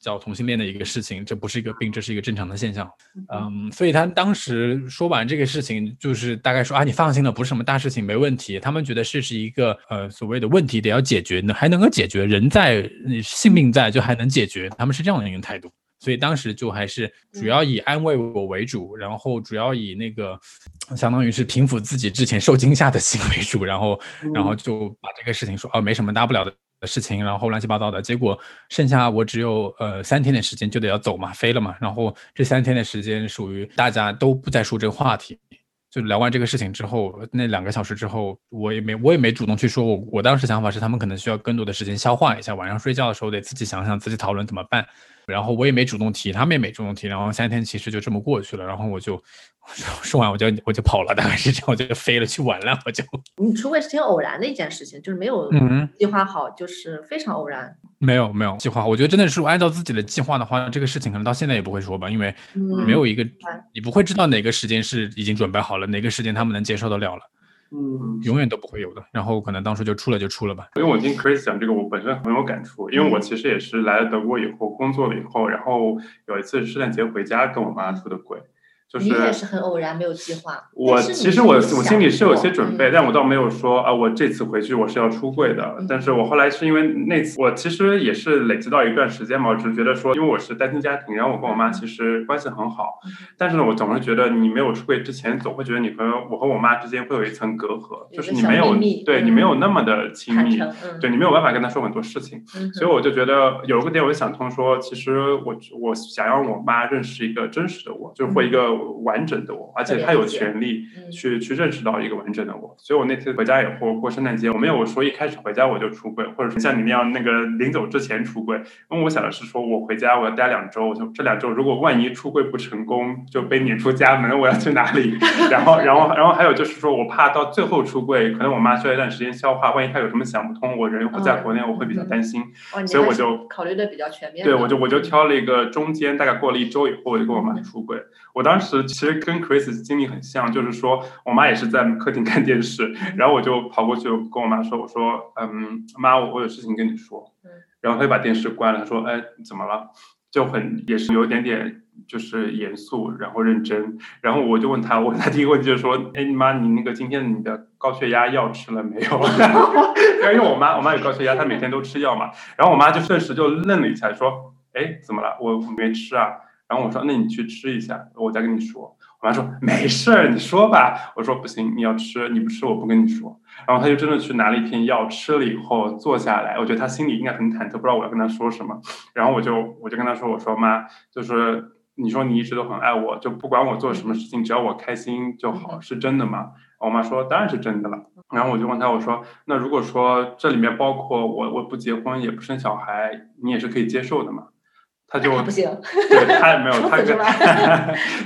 叫同性恋的一个事情，这不是一个病，这是一个正常的现象。嗯，所以他当时说完这个事情，就是大概说啊，你放心了，不是什么大事情，没问题。他们觉得这是一个呃所谓的问题得要解决，呢还能够解决，人在，性命在，就还能解决。他们是这样的一个态度。所以当时就还是主要以安慰我为主，然后主要以那个相当于是平复自己之前受惊吓的心为主，然后然后就把这个事情说哦，没什么大不了的。的事情，然后乱七八糟的，结果剩下我只有呃三天的时间就得要走嘛，飞了嘛。然后这三天的时间属于大家都不再说这个话题，就聊完这个事情之后，那两个小时之后，我也没我也没主动去说，我我当时想法是他们可能需要更多的时间消化一下，晚上睡觉的时候得自己想想，自己讨论怎么办。然后我也没主动提，他们也没主动提，然后三天其实就这么过去了。然后我就说完我就我就跑了，大概是这样，我就飞了去玩了。我就你出柜是挺偶然的一件事情，就是没有计划好，就是非常偶然。没有没有计划，我觉得真的是按照自己的计划的话，这个事情可能到现在也不会说吧，因为没有一个你不会知道哪个时间是已经准备好了，哪个时间他们能接受得了了。嗯，永远都不会有的。然后可能当初就出了就出了吧。因为我听 Chris 讲这个，我本身很有感触。因为我其实也是来了德国以后工作了以后，然后有一次圣诞节回家跟我妈出的轨。你也是很偶然，没有计划。我其实我我心里是有些准备，但我倒没有说啊，我这次回去我是要出柜的。但是我后来是因为那次，我其实也是累积到一段时间嘛，我只是觉得说，因为我是单亲家庭，然后我跟我妈其实关系很好，但是呢，我总是觉得你没有出柜之前，总会觉得你和我和我妈之间会有一层隔阂，就是你没有对你没有那么的亲密，对你没有办法跟她说很多事情。所以我就觉得有个点，我就想通说，其实我我想让我妈认识一个真实的我，就是或一个。完整的我，而且他有权利去去认识到一个完整的我，所以我那次回家以后过圣诞节，我没有说一开始回家我就出柜，或者说像你那样那个临走之前出柜，因为我想的是说我回家我要待两周，我就这两周如果万一出柜不成功就被撵出家门，我要去哪里？[laughs] 然后然后然后还有就是说我怕到最后出柜，可能我妈需要一段时间消化，万一她有什么想不通，我人又不在国内，我会比较担心，所以我就考虑的比较全面。对，我就我就挑了一个中间，大概过了一周以后，我就跟我妈出柜。我当时其实跟 Chris 经历很像，就是说我妈也是在客厅看电视，然后我就跑过去跟我妈说：“我说，嗯，妈，我我有事情跟你说。”然后她就把电视关了，她说：“哎，怎么了？”就很也是有一点点就是严肃，然后认真。然后我就问她，我问她第一个问题就是说：“哎，你妈，你那个今天你的高血压药吃了没有？” [laughs] 因为我妈我妈有高血压，她每天都吃药嘛。然后我妈就顿时就愣了一下，说：“哎，怎么了？我没吃啊。”然后我说：“那你去吃一下，我再跟你说。”我妈说：“没事儿，你说吧。”我说：“不行，你要吃，你不吃我不跟你说。”然后她就真的去拿了一片药，吃了以后坐下来。我觉得她心里应该很忐忑，不知道我要跟她说什么。然后我就我就跟她说：“我说妈，就是你说你一直都很爱我，就不管我做什么事情，只要我开心就好，是真的吗？”我妈说：“当然是真的了。”然后我就问她：“我说那如果说这里面包括我我不结婚也不生小孩，你也是可以接受的吗？”他就不行，对他也没有，[laughs] [laughs] 他就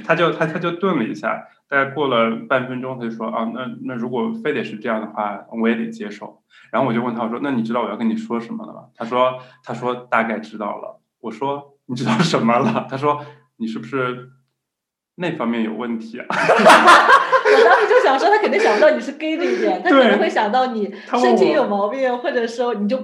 他就他他就顿了一下，大概过了半分钟，他就说啊，那那如果非得是这样的话，我也得接受。然后我就问他，我说那你知道我要跟你说什么了吗？他说他说大概知道了。我说你知道什么了？他说你是不是那方面有问题啊？[laughs] 我当时就想说，他肯定想不到你是 gay 这一点，他可能会想到你身体有毛病，或者说你就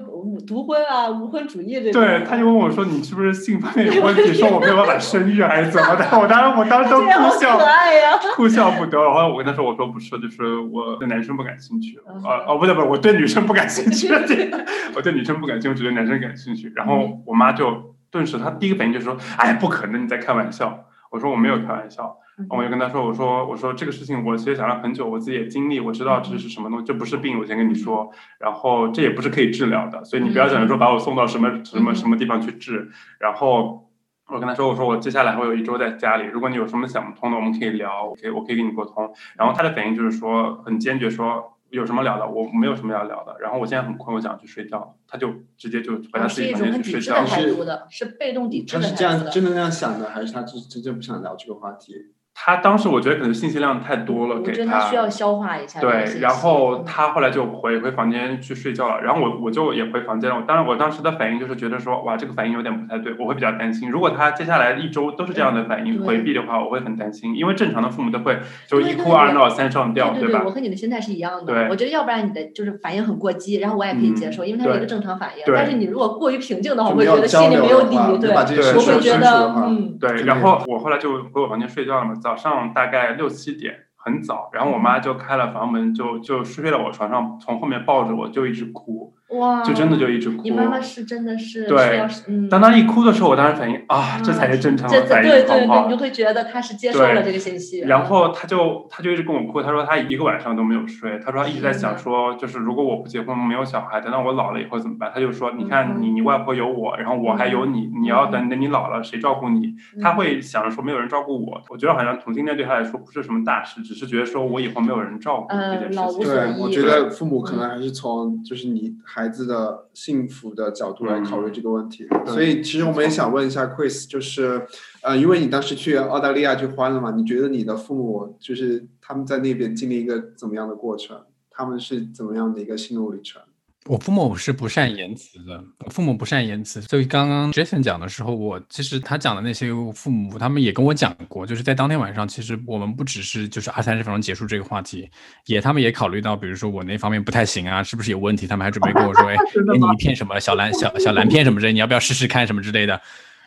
独婚啊、无婚主义这种。对，他就问我说：“你是不是性方面有问题？”说我没有办法生育还是怎么的？[laughs] 我当时我当时都哭笑，[laughs] 可爱呀！哭笑不得。然后我跟他说，我说不是，就是我对男生不感兴趣。嗯啊哦，不对不对，我对女生不感兴趣。[laughs] 我对女生不感兴趣，我只对男生感兴趣。然后我妈就顿时，她第一个反应就是说，哎，不可能，你在开玩笑。我说我没有开玩笑。我就跟他说，我说我说这个事情我其实想了很久，我自己也经历，我知道这是什么东西，这不是病，我先跟你说，然后这也不是可以治疗的，所以你不要想着说把我送到什么什么什么地方去治。然后我跟他说，我说我接下来会有一周在家里，如果你有什么想不通的，我们可以聊，我可以我可以跟你沟通。然后他的反应就是说很坚决说。有什么聊的？我没有什么要聊的。然后我现在很困，我想去睡觉。他就直接就回他自己房间很抵制的去睡觉。态度的，是被动抵制他是这。样真的那样想的，还是他真真正不想聊这个话题？他当时我觉得可能信息量太多了，给我觉得他需要消化一下。对，然后嗯他后来就回回房间去睡觉了，然后我我就也回房间了。我当然我当时的反应就是觉得说，哇，这个反应有点不太对，我会比较担心。如果他接下来一周都是这样的反应回避的话，我会很担心，因为正常的父母都会就一哭二闹三上吊，对对对，吧我？和你的心态是一样的。对我觉得要不然你的就是反应很过激，然后我也可以接受，因为它是一个正常反应。对但是你如果过于平静的话，我会觉得心里没有底，对，我会觉得嗯，对，然后我后来就回我房间睡觉了嘛，早上大概六七点，很早，然后我妈就开了房门，就就睡在我床上，从后面抱着我就一直哭，哇，就真的就一直哭。你妈妈是真的是对嗯，当她一哭的时候，我当时反应啊，这才是正常的反应，对对对，好不好你就？会觉得她是接受对了这个信息。然后她就她就一直跟我哭，她说她一个晚上都没有睡，她说他一直在想说，就是如果我不结婚没有小孩，等到我老了以后怎么办？她就说，你看嗯你你外婆有我，然后我还有你，你要等等你老了谁照顾你？他嗯会想着说没有人照顾我。我觉得好像同性恋对她来说不是什么大事，只是觉得说我以后没有人照顾呃这件事情。对，我觉得父母可能还是从就是你孩子的幸福的角度来考虑这个问题。对所以其实我们也想问一下 Chris，就是呃，因为你当时去澳大利亚去欢了嘛，你觉得你的父母就是他们在那边经历一个怎么样的过程？他们是怎么样的一个心路历程？我父母是不善言辞的，我父母不善言辞，所以刚刚 Jason 讲的时候，我其实他讲的那些父母，他们也跟我讲过，就是在当天晚上，其实我们不只是就是二三十分钟结束这个话题，也他们也考虑到，比如说我那方面不太行啊，是不是有问题？他们还准备跟我说，哎，[laughs] 给你一片什么小蓝小小蓝片什么之类，你要不要试试看什么之类的。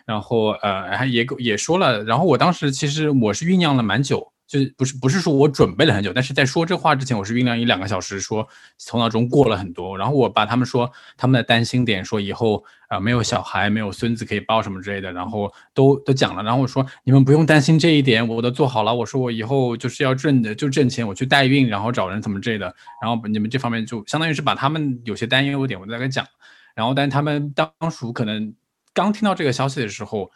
然后呃，还也也说了，然后我当时其实我是酝酿了蛮久，就是不是不是说我准备了很久，但是在说这话之前，我是酝酿一两个小时，说头脑中过了很多，然后我把他们说他们的担心点，说以后呃没有小孩，没有孙子可以抱什么之类的，然后都都讲了，然后我说你们不用担心这一点，我都做好了，我说我以后就是要挣的就挣钱，我去代孕，然后找人怎么之类的，然后你们这方面就相当于是把他们有些担忧点我大概讲，然后但他们当属可能刚听到这个消息的时候。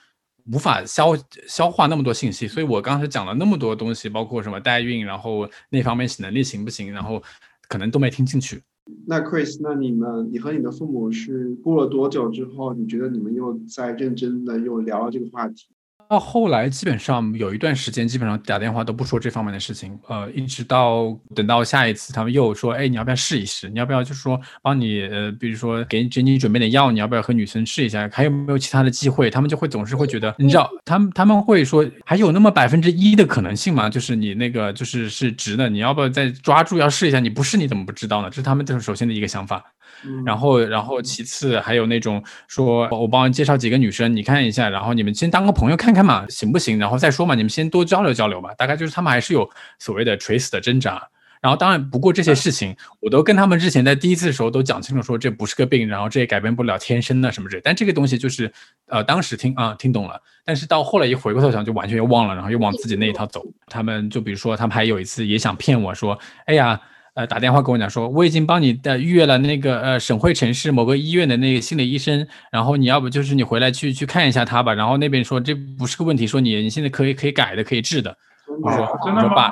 无法消消化那么多信息，所以我刚才讲了那么多东西，包括什么代孕，然后那方面能力行不行，然后可能都没听进去。那 Chris，那你们你和你的父母是过了多久之后，你觉得你们又在认真的又聊了这个话题？到后来，基本上有一段时间，基本上打电话都不说这方面的事情，呃，一直到等到下一次，他们又说，哎，你要不要试一试？你要不要就是说帮你，呃，比如说给给你准备点药，你要不要和女生试一下？还有没有其他的机会？他们就会总是会觉得，你知道，他们他们会说，还有那么百分之一的可能性吗？就是你那个就是是直的，你要不要再抓住要试一下？你不试你怎么不知道呢？这是他们就是首先的一个想法。然后，然后其次还有那种说，我帮你介绍几个女生，你看一下，然后你们先当个朋友看看嘛，行不行？然后再说嘛，你们先多交流交流嘛。大概就是他们还是有所谓的垂死的挣扎。然后当然，不过这些事情我都跟他们之前在第一次的时候都讲清楚，说这不是个病，然后这也改变不了天生的什么之类。但这个东西就是，呃，当时听啊听懂了，但是到后来一回过头想，就完全又忘了，然后又往自己那一套走。他们就比如说，他们还有一次也想骗我说，哎呀。呃，打电话跟我讲说，我已经帮你的预约了那个呃省会城市某个医院的那个心理医生，然后你要不就是你回来去去看一下他吧，然后那边说这不是个问题，说你你现在可以可以改的，可以治的。我说哦真的吗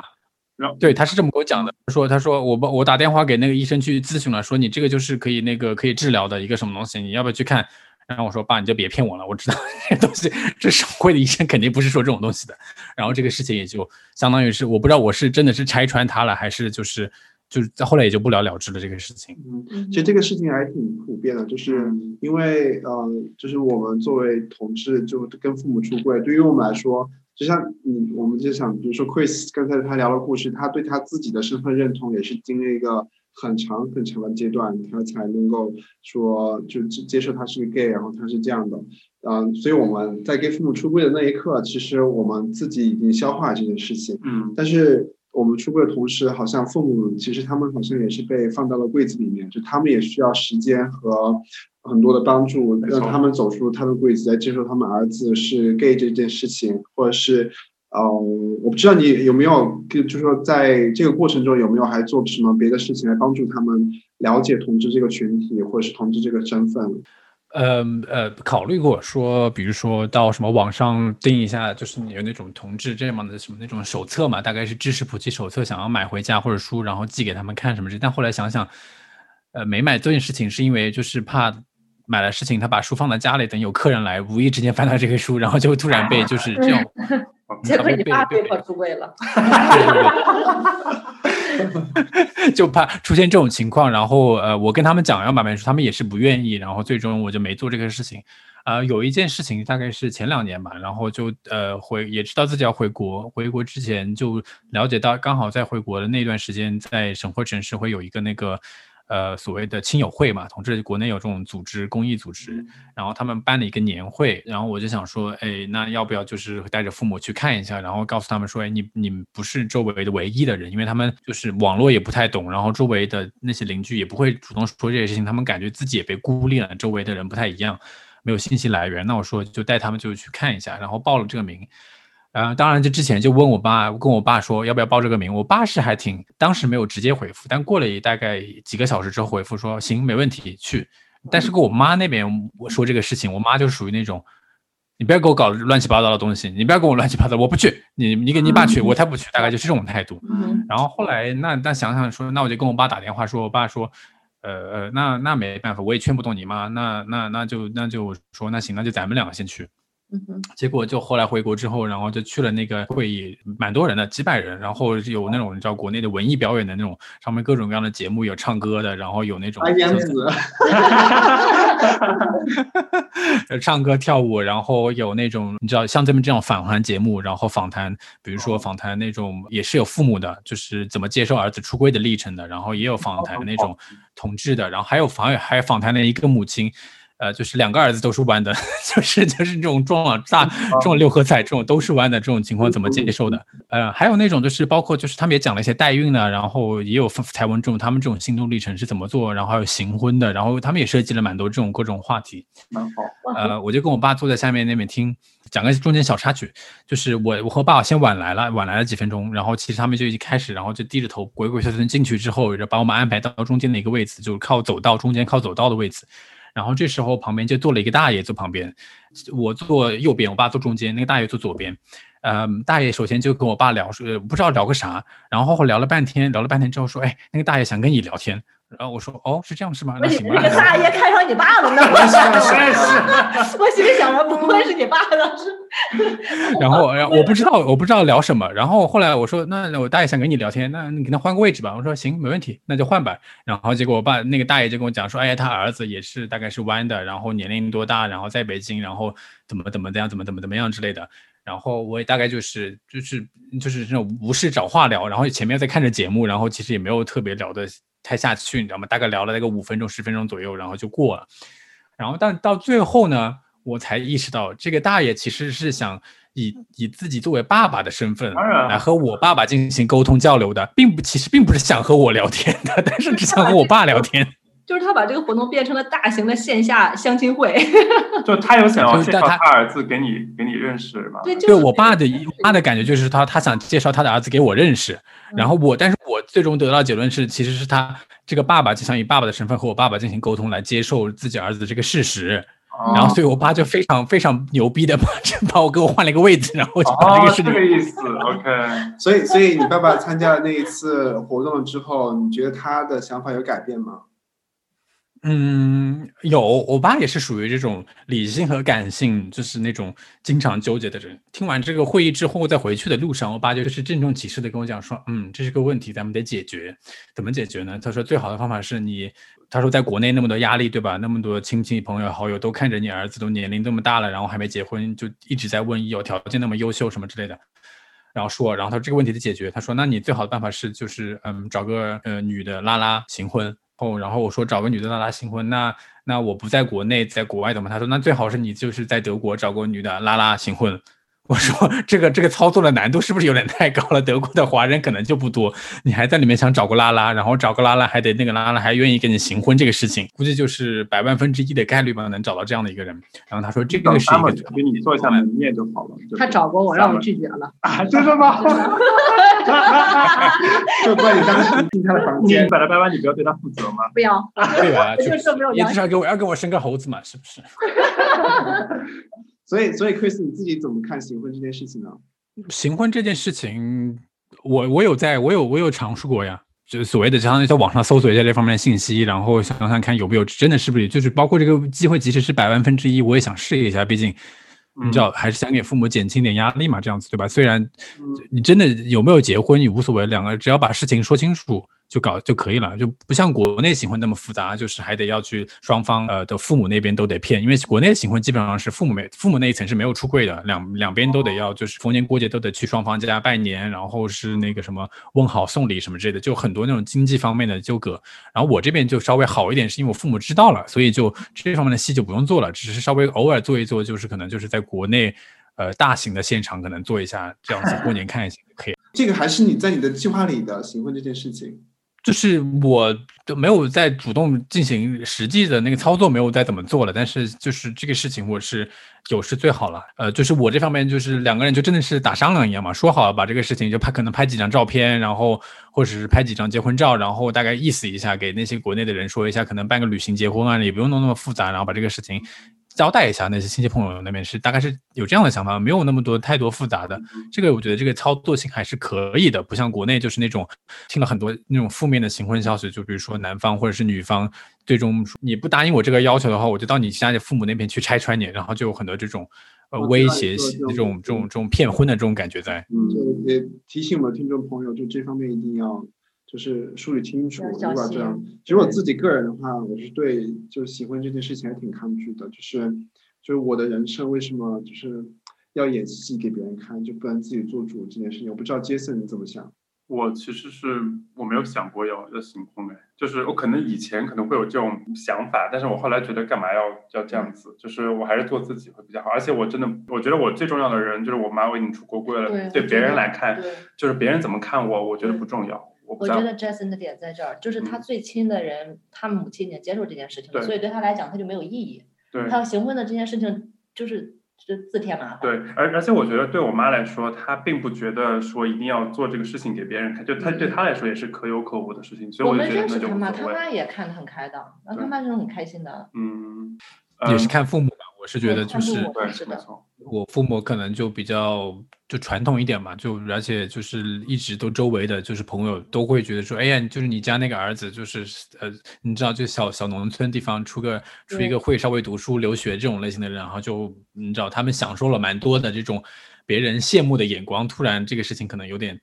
对，他是这么跟我讲的，说他说我帮我打电话给那个医生去咨询了，说你这个就是可以那个可以治疗的一个什么东西，你要不要去看？然后我说爸，你就别骗我了，我知道 [laughs] 这东西，这省会的医生肯定不是说这种东西的。然后这个事情也就相当于是，我不知道我是真的是拆穿他了，还是就是就是在后来也就不了了之了这个事情。嗯，其实这个事情还挺普遍的，就是因为呃，就是我们作为同志，就跟父母出柜，对于我们来说，就像你，我们就想，比如说 Chris 刚才他聊的故事，他对他自己的身份认同也是经历一个很长很长的阶段，他才能够说就接受他是个 gay，然后他是这样的。嗯，所以我们在给父母出柜的那一刻，其实我们自己已经消化这件事情。嗯，但是我们出柜的同时，好像父母其实他们好像也是被放到了柜子里面，就他们也需要时间和很多的帮助，让他们走出他的柜子，来接受他们儿子是 gay 这件事情，或者是，呃，我不知道你有没有，就是说在这个过程中有没有还做什么别的事情来帮助他们了解同志这个群体，或者是同志这个身份。呃呃，考虑过说，比如说到什么网上订一下，就是有那种同志这样的什么那种手册嘛，大概是知识普及手册，想要买回家或者书，然后寄给他们看什么的。但后来想想，呃，没买这件事情是因为就是怕买了事情，他把书放在家里，等有客人来，无意之间翻到这个书，然后就突然被就是这种，结果你爸被迫出柜了。[laughs] 就怕出现这种情况，然后呃，我跟他们讲要买本书，他们也是不愿意，然后最终我就没做这个事情。啊，有一件事情大概是前两年吧，然后就呃回也知道自己要回国，回国之前就了解到，刚好在回国的那段时间，在省会城市会有一个那个。呃，所谓的亲友会嘛，同志国内有这种组织，公益组织，然后他们办了一个年会，然后我就想说，哎，那要不要就是带着父母去看一下，然后告诉他们说，哎，你你不是周围的唯一的人，因为他们就是网络也不太懂，然后周围的那些邻居也不会主动说这些事情，他们感觉自己也被孤立了，周围的人不太一样，没有信息来源，那我说就带他们就去看一下，然后报了这个名。呃，当然，就之前就问我爸，跟我爸说要不要报这个名。我爸是还挺，当时没有直接回复，但过了大概几个小时之后回复说行，没问题，去。但是跟我妈那边我说这个事情，我妈就属于那种，你不要给我搞乱七八糟的东西，你不要跟我乱七八糟，我不去。你你跟你爸去，我才不去，大概就是这种态度。然后后来那那想想说，那我就跟我爸打电话说，我爸说，呃呃，那那没办法，我也劝不动你妈，那那那就那就说那行，那就咱们两个先去。结果就后来回国之后，然后就去了那个会议，蛮多人的，几百人，然后有那种你知道国内的文艺表演的那种，上面各种各样的节目，有唱歌的，然后有那种 [laughs] 唱歌跳舞，然后有那种你知道像这么这种访谈节目，然后访谈，比如说访谈那种也是有父母的，就是怎么接受儿子出柜的历程的，然后也有访谈那种同志的，然后还有访还有访谈的一个母亲。呃，就是两个儿子都是弯的，[laughs] 就是就是这种壮大这种六合彩这种都是弯的这种情况怎么接受的？呃，还有那种就是包括就是他们也讲了一些代孕呢，然后也有台湾这种他们这种心路历程是怎么做，然后还有行婚的，然后他们也设计了蛮多这种各种话题。蛮好。呃，我就跟我爸坐在下面那边听，讲个中间小插曲，就是我我和爸先晚来了，晚来了几分钟，然后其实他们就已经开始，然后就低着头鬼鬼祟祟进去之后，把我们安排到中间的一个位置，就是靠走道中间靠走道的位置。然后这时候旁边就坐了一个大爷坐旁边，我坐右边，我爸坐中间，那个大爷坐左边。呃，大爷首先就跟我爸聊说，不知道聊个啥，然后聊了半天，聊了半天之后说，哎，那个大爷想跟你聊天。然后我说，哦，是这样是吗？那行吧。那个大爷看上你爸了呢？我是，[laughs] 我心里想着，不会是你爸的。[laughs] 然后，然后我不知道，我不知道聊什么。然后后来我说，那我大爷想跟你聊天，那你跟他换个位置吧。我说行，没问题，那就换吧。然后结果我爸那个大爷就跟我讲说，哎呀，他儿子也是大概是弯的，然后年龄多大，然后在北京，然后怎么怎么怎样，怎么怎么怎么样之类的。然后我也大概就是就是就是这种无事找话聊，然后前面在看着节目，然后其实也没有特别聊的。太下去，你知道吗？大概聊了那个五分钟、十分钟左右，然后就过了。然后，但到最后呢，我才意识到，这个大爷其实是想以以自己作为爸爸的身份来和我爸爸进行沟通交流的，并不，其实并不是想和我聊天的，[laughs] 但是只想和我爸聊天。就是他把这个活动变成了大型的线下相亲会，[laughs] 就他有想要介绍他儿子给你给你认识吗？对，就我爸的爸的感觉就是他他想介绍他的儿子给我认识，然后我但是我最终得到结论是，其实是他这个爸爸就想以爸爸的身份和我爸爸进行沟通，来接受自己儿子的这个事实，然后所以我爸就非常非常牛逼的 [laughs] 把把我给我换了一个位置，然后就把这个事情。这个意思，OK。[laughs] 所以所以你爸爸参加了那一次活动之后，你觉得他的想法有改变吗？嗯，有，我爸也是属于这种理性和感性，就是那种经常纠结的人。听完这个会议之后，在回去的路上，我爸就是郑重其事的跟我讲说：“嗯，这是个问题，咱们得解决。怎么解决呢？”他说：“最好的方法是你，他说在国内那么多压力，对吧？那么多亲戚朋友好友都看着你儿子都年龄这么大了，然后还没结婚，就一直在问有条件那么优秀什么之类的。”然后说，然后他说这个问题的解决，他说那你最好的办法是就是嗯找个呃女的拉拉行婚。哦，然后我说找个女的拉拉新婚，那那我不在国内，在国外怎么？他说那最好是你就是在德国找个女的拉拉新婚。我说 [laughs] 这个这个操作的难度是不是有点太高了？德国的华人可能就不多，你还在里面想找个拉拉，然后找个拉拉还得那个拉拉还愿意跟你行婚，这个事情估计就是百万分之一的概率吧，能找到这样的一个人。然后他说这个是一个给你做一下门面就好了。他找过我，让我拒绝了。啊，真的吗？[laughs] [laughs] 就怪你当时进他的房间，摆了拜拜，你不要对他负责吗？不要，对啊，[laughs] 就说没有你至少给我要给我生个猴子嘛，是不是？所以，所以，Chris，你自己怎么看行婚这件事情呢？行婚这件事情，我我有在，我有我有尝试过呀，就是所谓的相当于在网上搜索一下这方面的信息，然后想想看有没有真的是不是，就是包括这个机会，即使是百万分之一，我也想试一下，毕竟你知道，还是想给父母减轻点压力嘛，这样子对吧？虽然你真的有没有结婚你无所谓，两个只要把事情说清楚。就搞就可以了，就不像国内行婚那么复杂，就是还得要去双方呃的父母那边都得骗，因为国内的行婚基本上是父母没父母那一层是没有出柜的，两两边都得要就是逢年过节都得去双方家拜年，然后是那个什么问好送礼什么之类的，就很多那种经济方面的纠葛。然后我这边就稍微好一点，是因为我父母知道了，所以就这方面的戏就不用做了，只是稍微偶尔做一做，就是可能就是在国内呃大型的现场可能做一下这样子过年看一下可以。这个还是你在你的计划里的行婚这件事情。就是我都没有在主动进行实际的那个操作，没有再怎么做了。但是就是这个事情，我是有是最好了。呃，就是我这方面就是两个人就真的是打商量一样嘛，说好了把这个事情就拍，可能拍几张照片，然后或者是拍几张结婚照，然后大概意思一下给那些国内的人说一下，可能办个旅行结婚啊，也不用弄那么复杂，然后把这个事情。交代一下那些亲戚朋友那边是大概是有这样的想法，没有那么多太多复杂的。这个我觉得这个操作性还是可以的，不像国内就是那种听了很多那种负面的行婚消息，就比如说男方或者是女方最终你不答应我这个要求的话，我就到你家里父母那边去拆穿你，然后就有很多这种呃威胁性这种这种这种骗婚的这种感觉在。嗯，就也提醒我们听众朋友，就这方面一定要。就是梳理清楚，如果这样，其实我自己个人的话，我是对就是喜欢这件事情还挺抗拒的。就是就是我的人生为什么就是要演戏给别人看，就不能自己做主这件事情？我不知道杰森你怎么想？我其实是我没有想过要要行婚的，就是我可能以前可能会有这种想法，但是我后来觉得干嘛要要这样子？就是我还是做自己会比较好。而且我真的我觉得我最重要的人就是我妈，我已经出国贵了。对别人来看，就是别人怎么看我，我觉得不重要。我觉得 Jason 的点在这儿，就是他最亲的人，他母亲已经接受这件事情了，所以对他来讲，他就没有意义。对他要行婚的这件事情，就是就自添麻烦。对，而而且我觉得对我妈来说，她并不觉得说一定要做这个事情给别人看，就她对她来说也是可有可无的事情。所以我们认识他妈，他妈也看得很开的，那他妈是很开心的。嗯，也是看父母吧。我是觉得就是对，是的，我父母可能就比较就传统一点嘛，就而且就是一直都周围的就是朋友都会觉得说，哎呀，就是你家那个儿子就是呃，你知道就小小农村地方出个出一个会稍微读书留学这种类型的人，然后就你知道他们享受了蛮多的这种别人羡慕的眼光，突然这个事情可能有点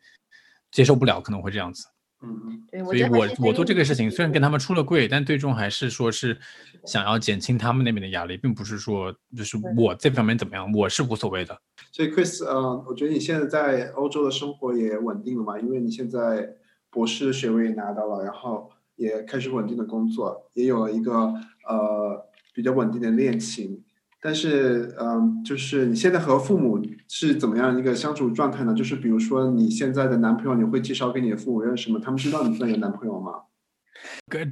接受不了，可能会这样子。嗯，对，所以我我做这个事情，虽然跟他们出了柜，但最终还是说是想要减轻他们那边的压力，并不是说就是我这方面怎么样，我是无所谓的。所以 Chris，呃，我觉得你现在在欧洲的生活也稳定了嘛，因为你现在博士的学位也拿到了，然后也开始稳定的工作，也有了一个呃比较稳定的恋情。但是，嗯，就是你现在和父母是怎么样一个相处状态呢？就是比如说，你现在的男朋友，你会介绍给你的父母认识吗？他们知道你现在有男朋友吗？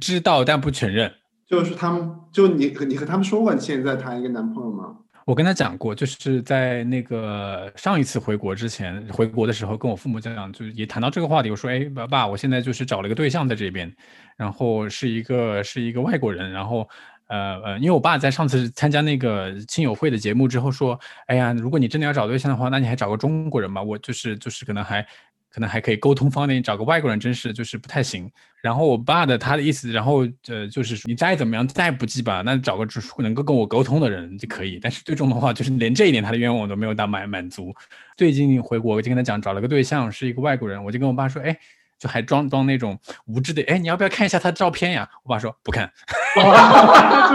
知道，但不承认。就是他们，就你和你和他们说过你现在谈一个男朋友吗？我跟他讲过，就是在那个上一次回国之前，回国的时候跟我父母讲，就也谈到这个话题。我说，哎，爸爸，我现在就是找了一个对象在这边，然后是一个是一个外国人，然后。呃呃，因为我爸在上次参加那个亲友会的节目之后说，哎呀，如果你真的要找对象的话，那你还找个中国人吧。我就是就是可能还可能还可以沟通方便，找个外国人真是就是不太行。然后我爸的他的意思，然后呃就是你再怎么样再不济吧，那找个能够跟我沟通的人就可以。但是最终的话，就是连这一点他的愿望都没有达满满足。最近回国我就跟他讲，找了个对象是一个外国人，我就跟我爸说，哎。就还装装那种无知的，哎，你要不要看一下他的照片呀？我爸说不看。[laughs] 真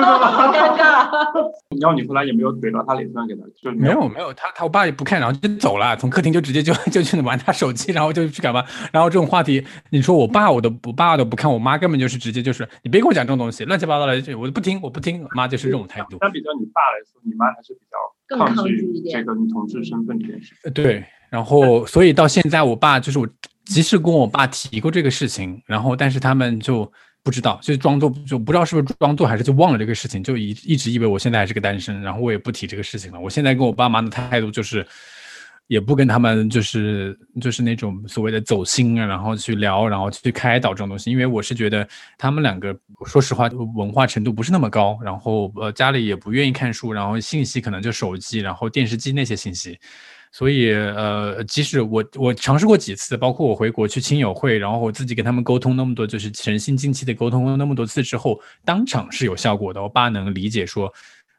的吗？好尴尬。然后你后来也没有怼到他脸上给他，就没有没有，他他我爸也不看，然后就走了，从客厅就直接就就去玩他手机，然后就去干嘛？然后这种话题，你说我爸我都我爸都不看，我妈根本就是直接就是你别跟我讲这种东西，乱七八糟的，我不听我不听，妈就是这种态度。相比较你爸来说，你妈还是比较更抗拒这个女同志身份这件事对，然后所以到现在，我爸就是我，即使跟我爸提过这个事情，然后但是他们就不知道，就装作就不知道是不是装作还是就忘了这个事情，就一一直以为我现在还是个单身，然后我也不提这个事情了。我现在跟我爸妈的态度就是。也不跟他们就是就是那种所谓的走心啊，然后去聊，然后去开导这种东西，因为我是觉得他们两个说实话文化程度不是那么高，然后呃家里也不愿意看书，然后信息可能就手机，然后电视机那些信息，所以呃即使我我尝试过几次，包括我回国去亲友会，然后我自己跟他们沟通那么多，就是诚心静气的沟通那么多次之后，当场是有效果的，我爸能理解说。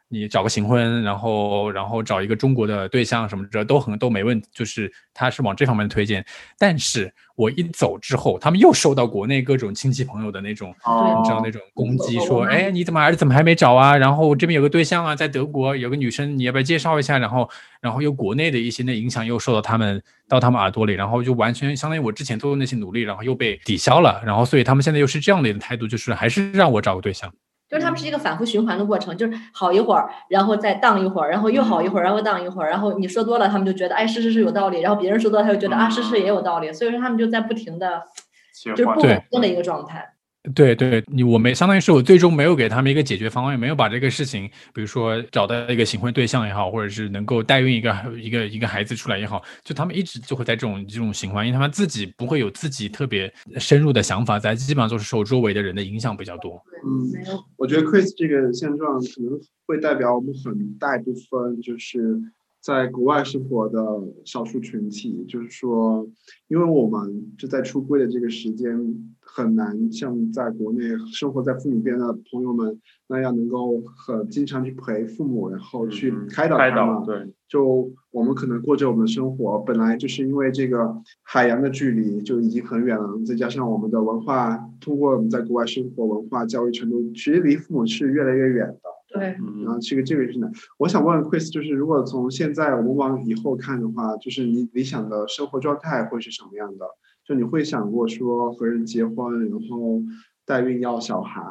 你找个行婚，然后然后找一个中国的对象什么的都很都没问题，就是他是往这方面推荐。但是我一走之后，他们又收到国内各种亲戚朋友的那种，哦你知道那种攻击，说，哎，你怎么儿子怎么还没找啊？然后这边有个对象啊，在德国有个女生，你要不要介绍一下？然后然后又国内的一些那影响又受到他们到他们耳朵里，然后就完全相当于我之前做的那些努力，然后又被抵消了。然后所以他们现在又是这样的一个态度，就是还是让我找个对象。就是他们是一个反复循环的过程，就是好一会儿，然后再荡一会儿，然后又好一会儿，然后荡一会儿，然后你说多了，他们就觉得哎是是是有道理，然后别人说多了，他就觉得啊是是也有道理，所以说他们就在不停的就是不稳定的一个状态。对对，你我没相当于是我最终没有给他们一个解决方案，没有把这个事情，比如说找到一个行婚对象也好，或者是能够代孕一个一个一个孩子出来也好，就他们一直就会在这种这种循环，因为他们自己不会有自己特别深入的想法在，基本上都是受周围的人的影响比较多。嗯没有我觉得 Chris 这个现状可能会代表我们很大一部分就是在国外生活的少数群体，就是说，因为我们就在出柜的这个时间很难像在国内生活在父母边的朋友们那样能够很经常去陪父母，然后去嗯开导开他们导。对，就我们可能过着我们的生活，本来就是因为这个海洋的距离就已经很远了，再加上我们的文化，通过我们在国外生活，文化教育程度其实离父母是越来越远的。对，然嗯，后这个这个是难。我想问 Chris，就是如果从现在我们往以后看的话，就是你理想的生活状态会是什么样的？就你会想过说和人结婚，然后代孕要小孩，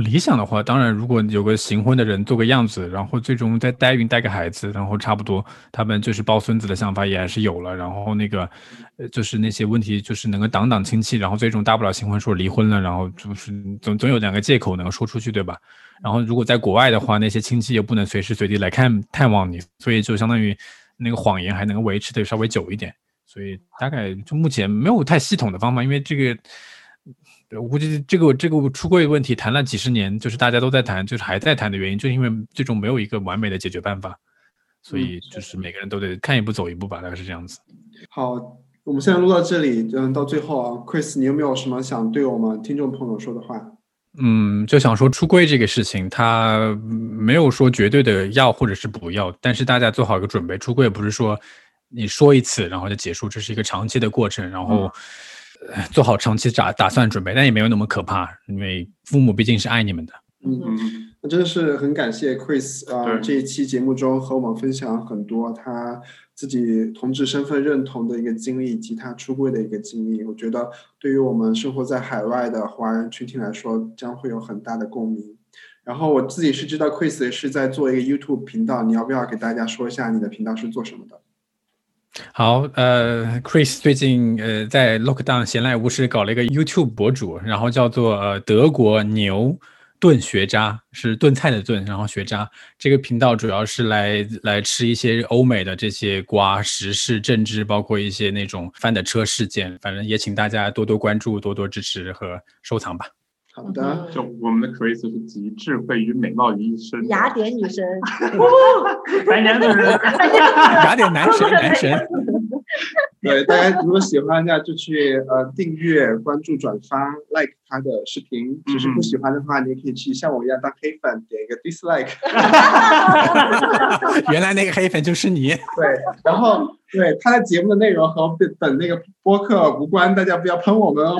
理想的话，当然如果有个行婚的人做个样子，然后最终再代孕带个孩子，然后差不多他们就是抱孙子的想法也还是有了，然后那个呃就是那些问题就是能够挡挡亲戚，然后最终大不了新婚说离婚了，然后就是总总有两个借口能够说出去，对吧？然后如果在国外的话，那些亲戚又不能随时随地来看探望你，所以就相当于那个谎言还能够维持的稍微久一点。所以大概就目前没有太系统的方法，因为这个，我估计这个这个出柜问题谈了几十年，就是大家都在谈，就是还在谈的原因，就是因为最终没有一个完美的解决办法，所以就是每个人都得看一步走一步吧，大概是这样子。好，我们现在录到这里，嗯，到最后啊，Chris，你有没有什么想对我们听众朋友说的话？嗯，就想说出柜这个事情，它没有说绝对的要或者是不要，但是大家做好一个准备。出柜不是说你说一次然后就结束，这是一个长期的过程，然后、呃做好长期打打算准备，但也没有那么可怕，因为父母毕竟是爱你们的。嗯，嗯，那真的是很感谢 Chris 啊、对这一期节目中和我们分享很多他自己同志身份认同的一个经历，以及他出柜的一个经历。我觉得对于我们生活在海外的华人群体来说，将会有很大的共鸣。然后我自己是知道 Chris 是在做一个 YouTube 频道，你要不要给大家说一下你的频道是做什么的？好，呃，Chris 最近呃在 Lockdown 闲来无事搞了一个 YouTube 博主，然后叫做呃德国牛炖学渣，是炖菜的炖，然后学渣。这个频道主要是来来吃一些欧美的这些瓜、时事、政治，包括一些那种翻的车事件。反正也请大家多多关注、多多支持和收藏吧。好的，就我们的 Chris 是集智慧与美貌于一身，雅典女神，[laughs] 白娘子人。[laughs] 雅典男神，男神。[laughs] 对大家如果喜欢的就去呃订阅、关注、转发、like 他的视频。只是不喜欢的话，你也可以去像我一样当黑粉，点一个 dislike。原来那个黑粉就是你。对，然后对他的节目的内容和本本那个播客无关，大家不要喷我们哦。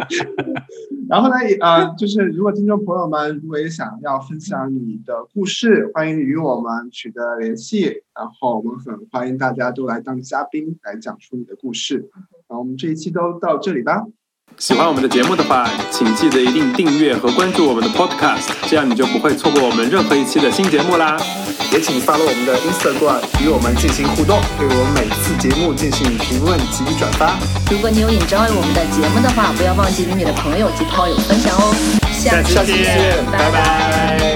[laughs] 然后呢，呃，就是如果听众朋友们如果也想要分享你的故事，欢迎你与我们取得联系，然后我们很欢迎大家都来当嘉宾来讲述你的故事。然后我们这一期都到这里吧。喜欢我们的节目的话，请记得一定订阅和关注我们的 Podcast，这样你就不会错过我们任何一期的新节目啦。也请 follow 我们的 Instagram 与我们进行互动，对我们每次节目进行评论及转发。如果你有 enjoy 我们的节目的话，不要忘记与你的朋友及炮友分享哦。下期见，拜拜。